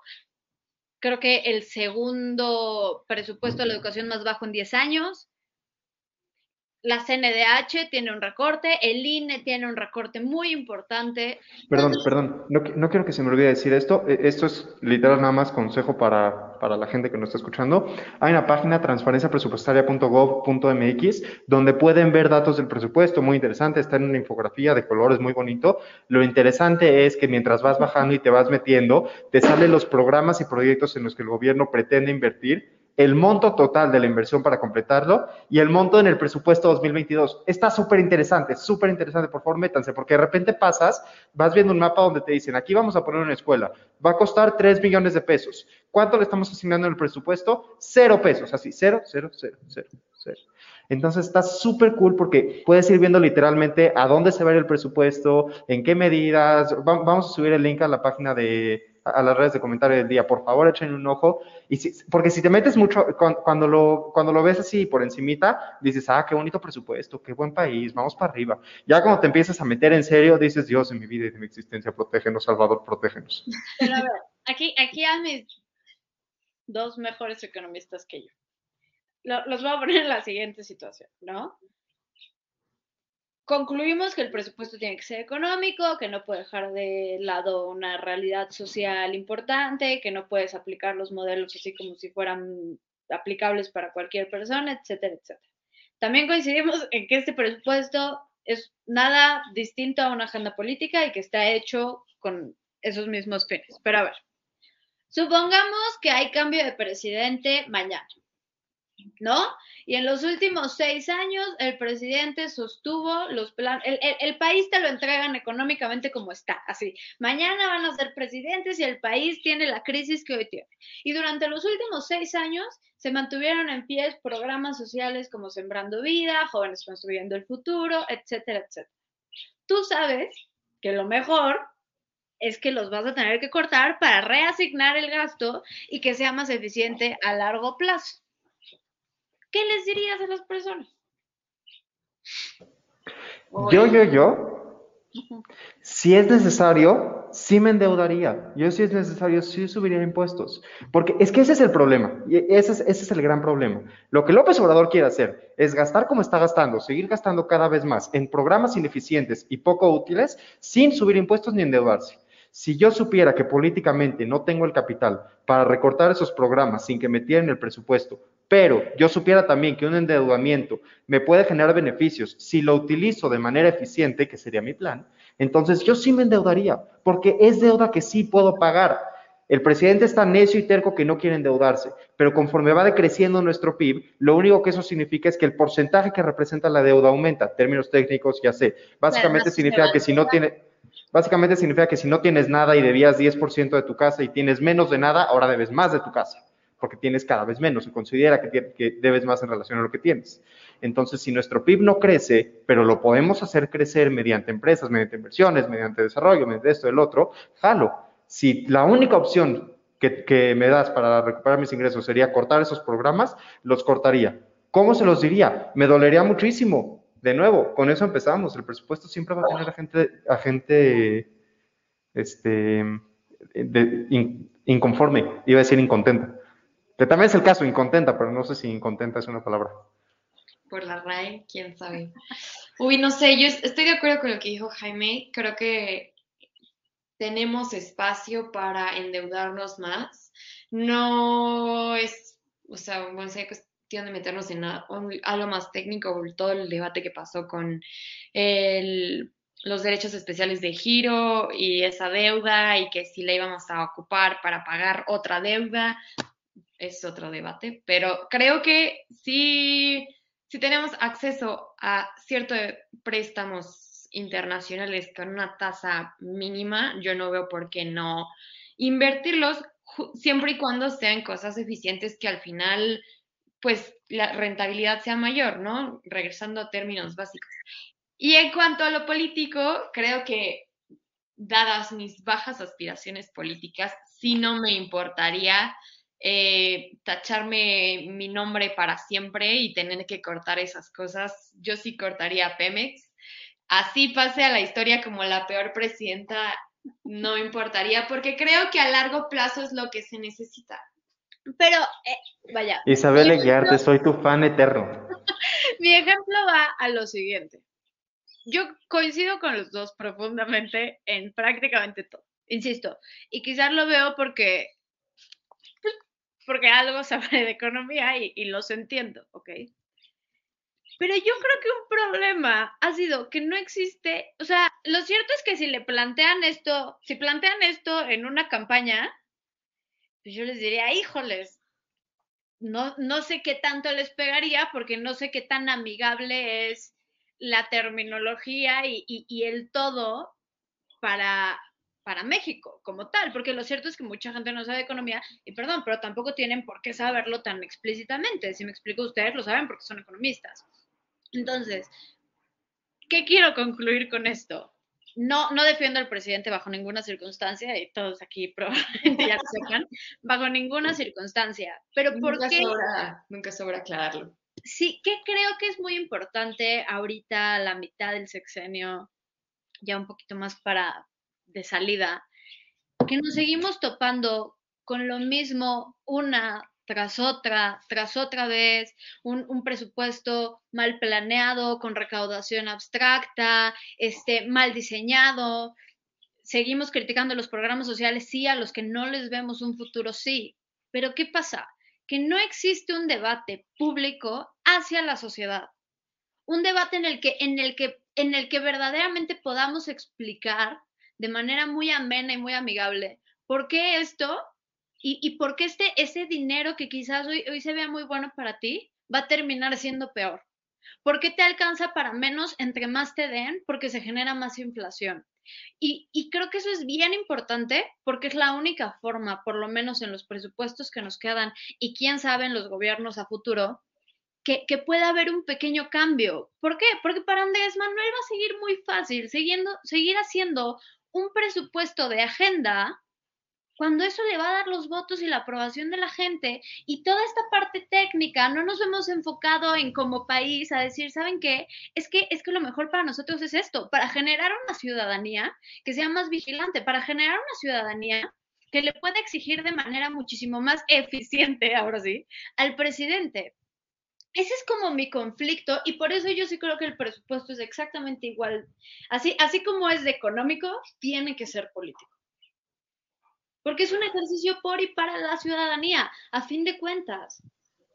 creo que el segundo presupuesto de la educación más bajo en 10 años la CNDH tiene un recorte, el INE tiene un recorte muy importante. Perdón, perdón, no, quiero que se me olvide decir esto. E, esto es literal nada más consejo para, para la gente que nos está escuchando. Hay una página transparenciapresupuestaria.gov.mx donde pueden ver datos del presupuesto, muy interesante, está en una infografía de colores muy bonito. Lo interesante es que mientras vas bajando y te vas metiendo, te salen los programas y proyectos en los que el gobierno pretende invertir el monto total de la inversión para completarlo y el monto en el presupuesto 2022. Está súper interesante, súper interesante, por favor, métanse, porque de repente pasas, vas viendo un mapa donde te dicen, aquí vamos a poner una escuela, va a costar 3 millones de pesos. ¿Cuánto le estamos asignando en el presupuesto? Cero pesos, así, cero, cero, cero, cero, cero. Entonces está súper cool porque puedes ir viendo literalmente a dónde se va a ir el presupuesto, en qué medidas. Vamos a subir el link a la página de a las redes de comentario del día, por favor echen un ojo, y porque si te metes mucho, cuando, lo, cuando lo ves así por encimita, dices, ah, qué bonito presupuesto, qué buen país, vamos para arriba. Ya cuando te empiezas a meter en serio, dices, Dios, en mi vida y de mi existencia, protégenos, Salvador, protégenos. Pero a ver, aquí, aquí a mis dos mejores economistas que yo. los voy a poner en la siguiente situación, ¿no? Concluimos que el presupuesto tiene que ser económico, que no puede dejar de lado una realidad social importante, que no puedes aplicar los modelos así como si fueran aplicables para cualquier persona, etcétera, etcétera. También coincidimos en que este presupuesto es nada distinto a una agenda política y que está hecho con esos mismos fines. Pero a ver, supongamos que hay cambio de presidente mañana. ¿No? Y en los últimos seis años el presidente sostuvo los planes, el, país te lo entregan económicamente como está, así. Mañana van a ser presidentes y el país tiene la crisis que hoy tiene. Y durante los últimos seis años se mantuvieron en pie programas sociales como Sembrando Vida, Jóvenes Construyendo el Futuro, etcétera, etcétera. Tú sabes que lo mejor es que los vas a tener que cortar para reasignar el gasto y que sea más eficiente a largo plazo. ¿Qué les dirías a las personas? Yo, yo, yo, si es necesario, sí me endeudaría. Yo si es necesario, sí subiría impuestos. Porque es que ese es el problema. Y ese es, ese es el gran problema. Lo que López Obrador quiere hacer es gastar como está gastando, seguir gastando cada vez más en programas ineficientes y poco útiles sin subir impuestos ni endeudarse. Si yo supiera que políticamente no tengo el capital para recortar esos programas sin que metieran el presupuesto pero yo supiera también que un endeudamiento me puede generar beneficios si lo utilizo de manera eficiente, que sería mi plan, entonces yo sí me endeudaría, porque es deuda que sí puedo pagar. El presidente está necio y terco que no quiere endeudarse, pero conforme va decreciendo nuestro PIB, lo único que eso significa es que el porcentaje que representa la deuda aumenta. Términos técnicos, ya sé. Básicamente significa que si no tiene, básicamente significa que si no tienes nada y debías 10% de tu casa y tienes menos de nada, ahora debes más de tu casa porque tienes cada vez menos, se considera que, debes más en relación a lo que tienes. Entonces, si nuestro PIB no crece, pero lo podemos hacer crecer mediante empresas, mediante inversiones, mediante desarrollo, mediante esto, el otro, jalo. Si la única opción que, me das para recuperar mis ingresos sería cortar esos programas, los cortaría. ¿Cómo se los diría? Me dolería muchísimo. De nuevo, con eso empezamos. El presupuesto siempre va a tener a gente, gente este, inconforme, iba a decir incontenta. Que también es el caso, incontenta, pero no sé si incontenta es una palabra. Por la RAE, quién sabe. Uy, no sé, yo estoy de acuerdo con lo que dijo Jaime. Creo que tenemos espacio para endeudarnos más. No es, o sea, bueno, hay cuestión de meternos en algo más técnico, todo el debate que pasó con los derechos especiales de giro y esa deuda y que si la íbamos a ocupar para pagar otra deuda, es otro debate, pero creo que sí, si tenemos acceso a ciertos préstamos internacionales con una tasa mínima, yo no veo por qué no invertirlos siempre y cuando sean cosas eficientes que al final, pues la rentabilidad sea mayor, ¿no? Regresando a términos básicos. Y en cuanto a lo político, creo que dadas mis bajas aspiraciones políticas, sí no me importaría eh, tacharme mi nombre para siempre y tener que cortar esas cosas. Yo sí cortaría Pemex. Así pase a la historia como la peor presidenta, no importaría, porque creo que a largo plazo es lo que se necesita. Pero, eh, vaya. Isabel Eguiarte, soy tu fan eterno. mi ejemplo va a lo siguiente. Yo coincido con los dos profundamente en prácticamente todo, insisto, y quizás lo veo porque porque algo sabe de economía y, y los entiendo, ¿ok? Pero yo creo que un problema ha sido que no existe, o sea, lo cierto es que si le plantean esto, si plantean esto en una campaña, pues yo les diría, híjoles, no, no sé qué tanto les pegaría porque no sé qué tan amigable es la terminología y el todo para, para México como tal, porque lo cierto es que mucha gente no sabe economía y perdón, pero tampoco tienen por qué saberlo tan explícitamente. Si me explico, ustedes lo saben porque son economistas. Entonces, ¿qué quiero concluir con esto? No, no defiendo al presidente bajo ninguna circunstancia, y todos aquí probablemente ya lo sepan, bajo ninguna circunstancia. Pero ¿por nunca qué? Sobra, nunca sobra aclararlo. Sí, que creo que es muy importante ahorita, la mitad del sexenio, ya un poquito más para, de salida, que nos seguimos topando con lo mismo una tras otra, tras otra vez, un, presupuesto mal planeado, con recaudación abstracta, este, mal diseñado. Seguimos criticando los programas sociales, sí, a los que no les vemos un futuro, sí. Pero ¿qué pasa? Que no existe un debate público hacia la sociedad. Un debate en el que, en el que, en el que verdaderamente podamos explicar de manera muy amena y muy amigable. ¿Por qué esto? ¿Y, y por qué este, ese dinero que quizás hoy, hoy se vea muy bueno para ti va a terminar siendo peor? ¿Por qué te alcanza para menos entre más te den? Porque se genera más inflación. Y, y, creo que eso es bien importante porque es la única forma, por lo menos en los presupuestos que nos quedan y quién sabe en los gobiernos a futuro, que, que pueda haber un pequeño cambio. ¿Por qué? Porque para Andrés Manuel va a seguir muy fácil, siguiendo, seguir haciendo un presupuesto de agenda cuando eso le va a dar los votos y la aprobación de la gente y toda esta parte técnica, no nos hemos enfocado en como país a decir, ¿saben qué? Es que es que lo mejor para nosotros es esto, para generar una ciudadanía que sea más vigilante, para generar una ciudadanía que le pueda exigir de manera muchísimo más eficiente, ahora sí, al presidente. Ese es como mi conflicto y por eso yo sí creo que el presupuesto es exactamente igual. Así, así como es de económico, tiene que ser político. Porque es un ejercicio por y para la ciudadanía, a fin de cuentas.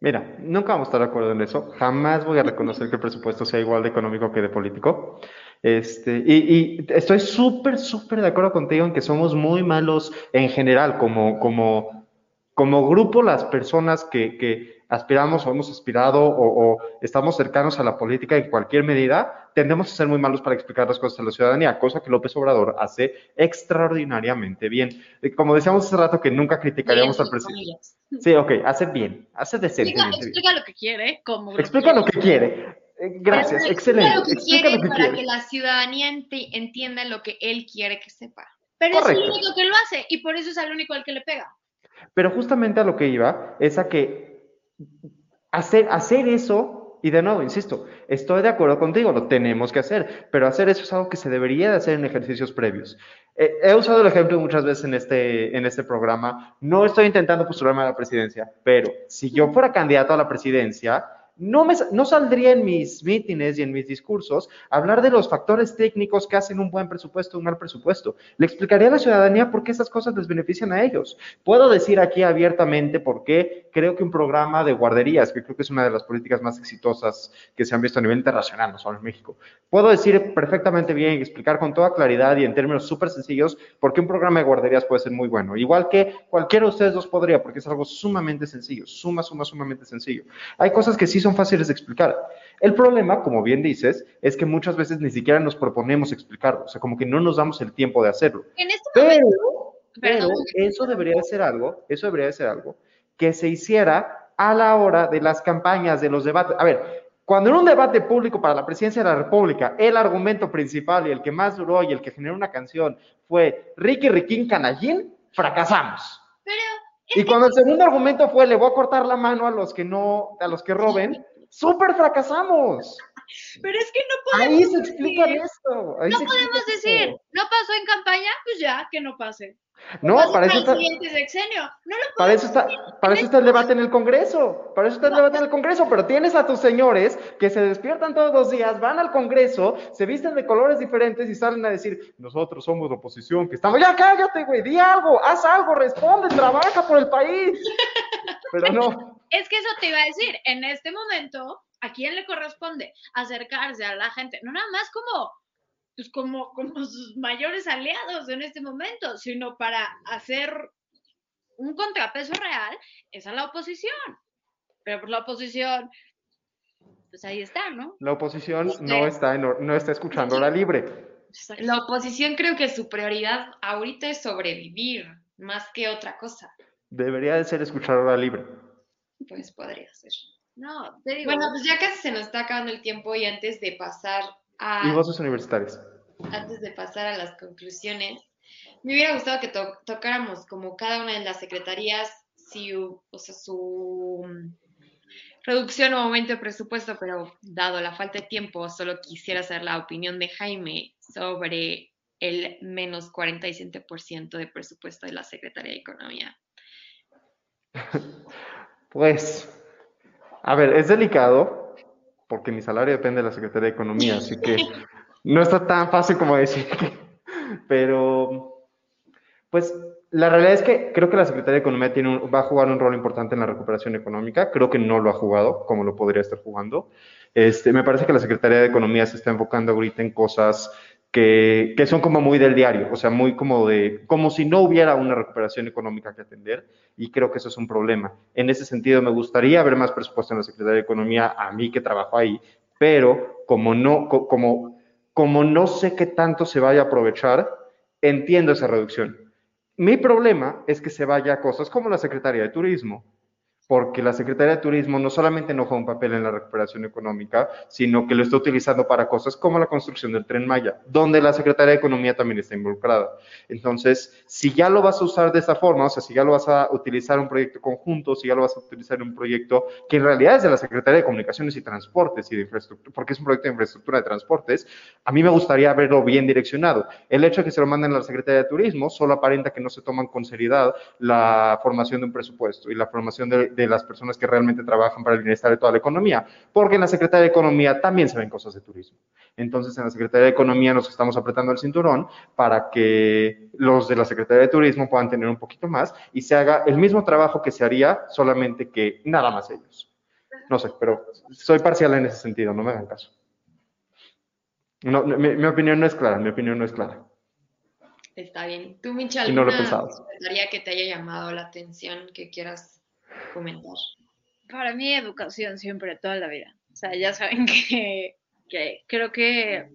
Mira, nunca vamos a estar de acuerdo en eso. Jamás voy a reconocer que el presupuesto sea igual de económico que de político. Este, y, estoy súper, súper de acuerdo contigo en que somos muy malos en general, como, como, como grupo, las personas que, que aspiramos o hemos aspirado o, estamos cercanos a la política en cualquier medida, tendemos a ser muy malos para explicar las cosas a la ciudadanía, cosa que López Obrador hace extraordinariamente bien. Como decíamos hace rato que nunca criticaríamos al presidente. Sí, ok, hace bien, hace decentemente explica, lo que quiere, como Explica lo que quiere. Eh, gracias, excelente. Lo que explica quiere lo que para quiere. que la ciudadanía entienda lo que él quiere que sepa. Pero es el único que lo hace y por eso es el único al que le pega. Pero justamente a lo que iba es a que hacer, hacer eso, y de nuevo, insisto, estoy de acuerdo contigo, lo tenemos que hacer, pero hacer eso es algo que se debería de hacer en ejercicios previos. Eh, he usado el ejemplo muchas veces en este, en este programa, no estoy intentando postularme a la presidencia, pero si yo fuera candidato a la presidencia, no, me, no saldría en mis mítines y en mis discursos hablar de los factores técnicos que hacen un buen presupuesto, un mal presupuesto. Le explicaría a la ciudadanía por qué esas cosas les benefician a ellos. Puedo decir aquí abiertamente por qué creo que un programa de guarderías, que creo que es una de las políticas más exitosas que se han visto a nivel internacional, no solo en México, puedo decir perfectamente bien explicar con toda claridad y en términos súper sencillos por qué un programa de guarderías puede ser muy bueno. Igual que cualquiera de ustedes dos podría, porque es algo sumamente sencillo, suma, suma, sumamente sencillo. Hay cosas que sí son fáciles de explicar. El problema, como bien dices, es que muchas veces ni siquiera nos proponemos explicarlo, o sea, como que no nos damos el tiempo de hacerlo. En este Pero, momento, pero eso debería de ser algo, eso debería de ser algo que se hiciera a la hora de las campañas, de los debates. A ver, cuando en un debate público para la presidencia de la República, el argumento principal y el que más duró y el que generó una canción fue Ricky Riquín Canallín, fracasamos. Y cuando el segundo argumento fue le voy a cortar la mano a los que no, a los que roben, súper fracasamos. pero es que no podemos Ahí se explica decir- esto. ahí No podemos esto. decir, no pasó en campaña, pues ya, que no pase. No, Pasa para eso está. No lo para eso está, para eso está el debate en el Congreso. Para eso está el debate en el Congreso. Pero tienes a tus señores que se despiertan todos los días, van al Congreso, se visten de colores diferentes y salen a decir, nosotros somos la oposición, que estamos. Ya cállate, güey, di algo, haz algo, responde, trabaja por el país. Pero no. Es que eso te iba a decir, en este momento, ¿a quién le corresponde acercarse a la gente? No nada más como, pues como, como sus mayores aliados en este momento, sino para hacer un contrapeso real, es a la oposición. Pero pues la oposición, pues ahí está, ¿no? La oposición Usted. no está, en no está escuchando hora libre. La oposición creo que su prioridad ahorita es sobrevivir más que otra cosa. Debería de ser escuchar hora libre. Pues podría ser. No, te digo, Bueno, pues ya casi se nos está acabando el tiempo y antes de pasar a Y voces universitarias. antes de pasar a las conclusiones, me hubiera gustado que to- tocáramos como cada una de las secretarías, si, o sea, su mm, reducción o aumento de presupuesto, pero dado la falta de tiempo, solo quisiera saber la opinión de Jaime sobre el menos 47% de presupuesto de la Secretaría de Economía. Pues, a ver, es delicado porque mi salario depende de la Secretaría de Economía, así que no está tan fácil como decir que, pero, pues, la realidad es que creo que la Secretaría de Economía va a jugar un rol importante en la recuperación económica. Creo que no lo ha jugado como lo podría estar jugando. Este, me parece que la Secretaría de Economía se está enfocando ahorita en cosas que, son como muy del diario, o sea, muy como de, como si no hubiera una recuperación económica que atender, y creo que eso es un problema. En ese sentido, me gustaría ver más presupuesto en la Secretaría de Economía, a mí que trabajo ahí, pero como no, co- como, como no sé qué tanto se vaya a aprovechar, entiendo esa reducción. Mi problema es que se vaya a cosas como la Secretaría de Turismo, porque la Secretaría de Turismo no solamente no juega un papel en la recuperación económica, sino que lo está utilizando para cosas como la construcción del tren Maya, donde la Secretaría de Economía también está involucrada. Entonces, si ya lo vas a usar de esa forma, o sea, si ya lo vas a utilizar un proyecto conjunto, si ya lo vas a utilizar un proyecto que en realidad es de la Secretaría de Comunicaciones y Transportes y de infraestructura, porque es un proyecto de infraestructura de transportes, a mí me gustaría verlo bien direccionado. El hecho de que se lo manden a la Secretaría de Turismo solo aparenta que no se toman con seriedad la formación de un presupuesto y la formación de las personas que realmente trabajan para el bienestar de toda la economía, porque en la Secretaría de Economía también se ven cosas de turismo. Entonces, en la Secretaría de Economía nos estamos apretando el cinturón para que los de la Secretaría de Turismo puedan tener un poquito más y se haga el mismo trabajo que se haría, solamente que nada más ellos. No sé, pero soy parcial en ese sentido, no me hagan caso. No, mi, mi opinión no es clara, mi opinión no es clara. Está bien. ¿Tú, Micha, Y no lo he pensado. que te haya llamado la atención que quieras comentar? para mí educación siempre, toda la vida. O sea, ya saben que, creo que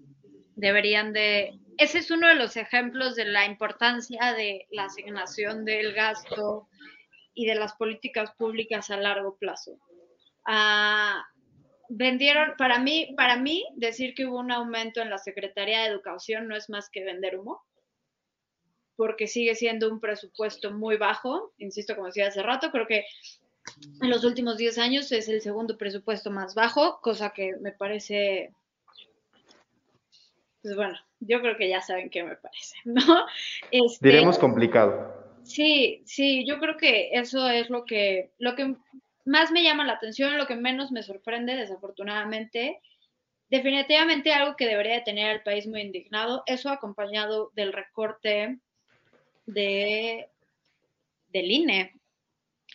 deberían de... Ese es uno de los ejemplos de la importancia de la asignación del gasto y de las políticas públicas a largo plazo. Ah, vendieron, para mí, para mí, decir que hubo un aumento en la Secretaría de Educación no es más que vender humo, porque sigue siendo un presupuesto muy bajo, insisto, como decía hace rato, creo que en los últimos 10 años es el segundo presupuesto más bajo, cosa que me parece, pues bueno, yo creo que ya saben qué me parece, ¿no? Este, Diremos complicado. Sí, sí, yo creo que eso es lo que, lo que más me llama la atención, lo que menos me sorprende, desafortunadamente. Definitivamente algo que debería de tener al país muy indignado, eso acompañado del recorte de, del INE.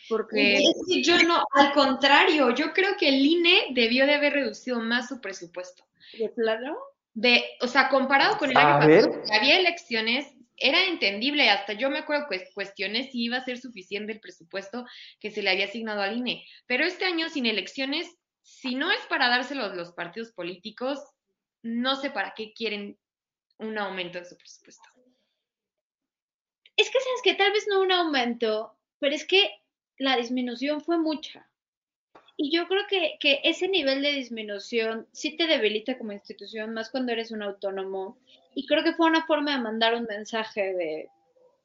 Porque yo no, al contrario, yo creo que el INE debió de haber reducido más su presupuesto. ¿De plano? De, o sea, comparado con el año pasado, había elecciones, era entendible, hasta yo me acuerdo que cuestiones si iba a ser suficiente el presupuesto que se le había asignado al INE, pero este año sin elecciones, si no es para dárselos los partidos políticos, no sé para qué quieren un aumento de su presupuesto. Es que sabes que tal vez no un aumento, pero es que la disminución fue mucha. Y yo creo que, que, ese nivel de disminución sí te debilita como institución, más cuando eres un autónomo. Y creo que fue una forma de mandar un mensaje de,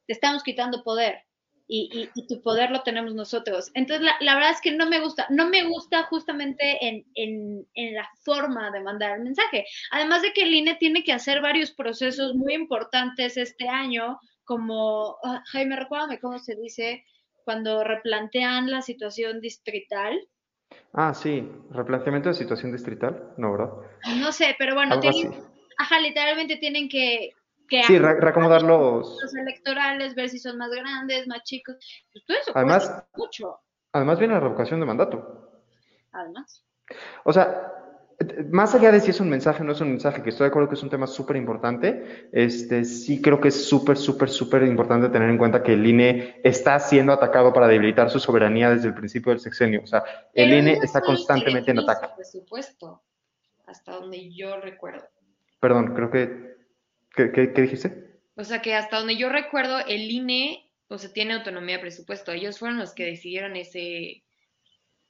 te estamos quitando poder y, y, tu poder lo tenemos nosotros. Entonces, la, la, verdad es que no me gusta, no me gusta justamente en, en, en, la forma de mandar el mensaje. Además de que el INE tiene que hacer varios procesos muy importantes este año, como, uh, Jaime, recuérdame cómo se dice, cuando replantean la situación distrital. Ah, sí, replanteamiento de situación distrital, no, ¿verdad? No sé, pero bueno, tienen, ajá, literalmente tienen que, que sí, re reacomodar los... los electorales, ver si son más grandes, más chicos. Pues todo eso además, mucho. Además viene la revocación de mandato. Además. O sea, más allá de si es un mensaje o no es un mensaje, que estoy de acuerdo que es un tema súper importante, este, sí creo que es súper, súper, súper importante tener en cuenta que el INE está siendo atacado para debilitar su soberanía desde el principio del sexenio. O sea, el Pero INE no está constantemente en que ataque. presupuesto, hasta donde yo recuerdo. Perdón, creo que... ¿Qué, qué, qué dijiste? O sea, que hasta donde yo recuerdo, el INE, o sea, tiene autonomía de presupuesto. Ellos fueron los que decidieron ese,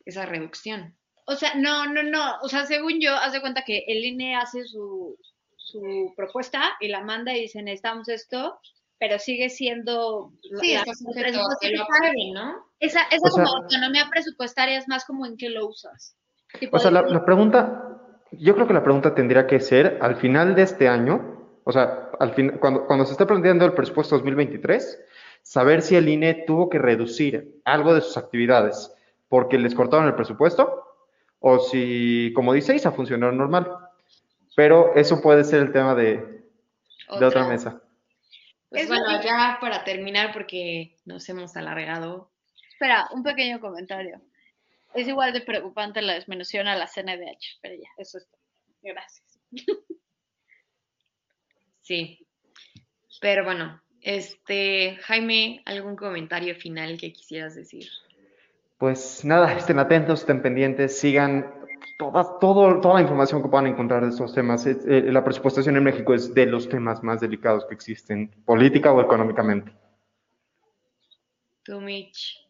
esa reducción. O sea, no, no, no. O sea, según yo, haz de cuenta que el INE hace su, su propuesta y la manda y dice, necesitamos esto, pero sigue siendo... Sí, la- está sujeto ¿no? Esa, esa sea- como autonomía presupuestaria es más como en qué lo usas. O sea, la, la pregunta, yo creo que la pregunta tendría que ser al final de este año, o sea, al fin, cuando, cuando se esté planteando el presupuesto 2023, saber si el INE tuvo que reducir algo de sus actividades porque les cortaron el presupuesto o si, como dice Isa, funcionó normal. Pero eso puede ser el tema de, de otra mesa. Pues Es bueno, ya para terminar, porque nos hemos alargado. Espera, un pequeño comentario. Es igual de preocupante la disminución a la CNDH, pero ya, eso es todo. Gracias. Sí. Pero bueno, este, Jaime, ¿algún comentario final que quisieras decir? Pues nada, estén atentos, estén pendientes, sigan toda, todo, toda la información que puedan encontrar de estos temas. Eh, la presupuestación en México es de los temas más delicados que existen, política o económicamente. Tú, Mitch.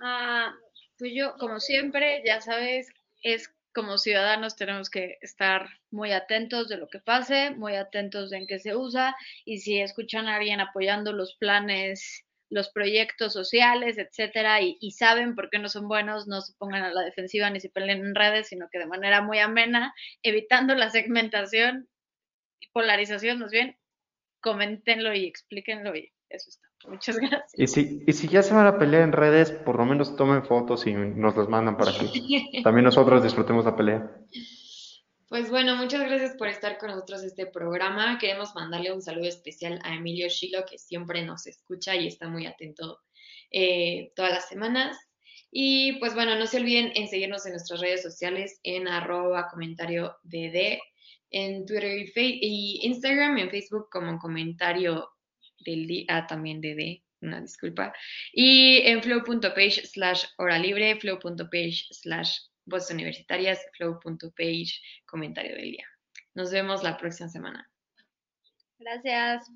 Ah, pues yo, como siempre, ya sabes, es como ciudadanos tenemos que estar muy atentos de lo que pase, muy atentos de en qué se usa y si escuchan a alguien apoyando los planes, los proyectos sociales, etcétera, y, y saben por qué no son buenos, no se pongan a la defensiva ni se peleen en redes, sino que de manera muy amena, evitando la segmentación y polarización, más bien, coméntenlo y explíquenlo y eso está. Muchas gracias. Y si, y si ya se van a pelear en redes, por lo menos tomen fotos y nos las mandan para que también nosotros disfrutemos la pelea. Pues bueno, muchas gracias por estar con nosotros este programa. Queremos mandarle un saludo especial a Emilio Shilo, que siempre nos escucha y está muy atento eh, todas las semanas. Y pues bueno, no se olviden en seguirnos en nuestras redes sociales en arroba comentario dd, en Twitter y, y Instagram, en Facebook como comentario del día, ah, también dd, una disculpa. Y en flow.page slash hora libre, flow.page slash voces universitarias, flow.page comentario del día. Nos vemos la próxima semana. Gracias.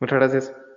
Muchas gracias.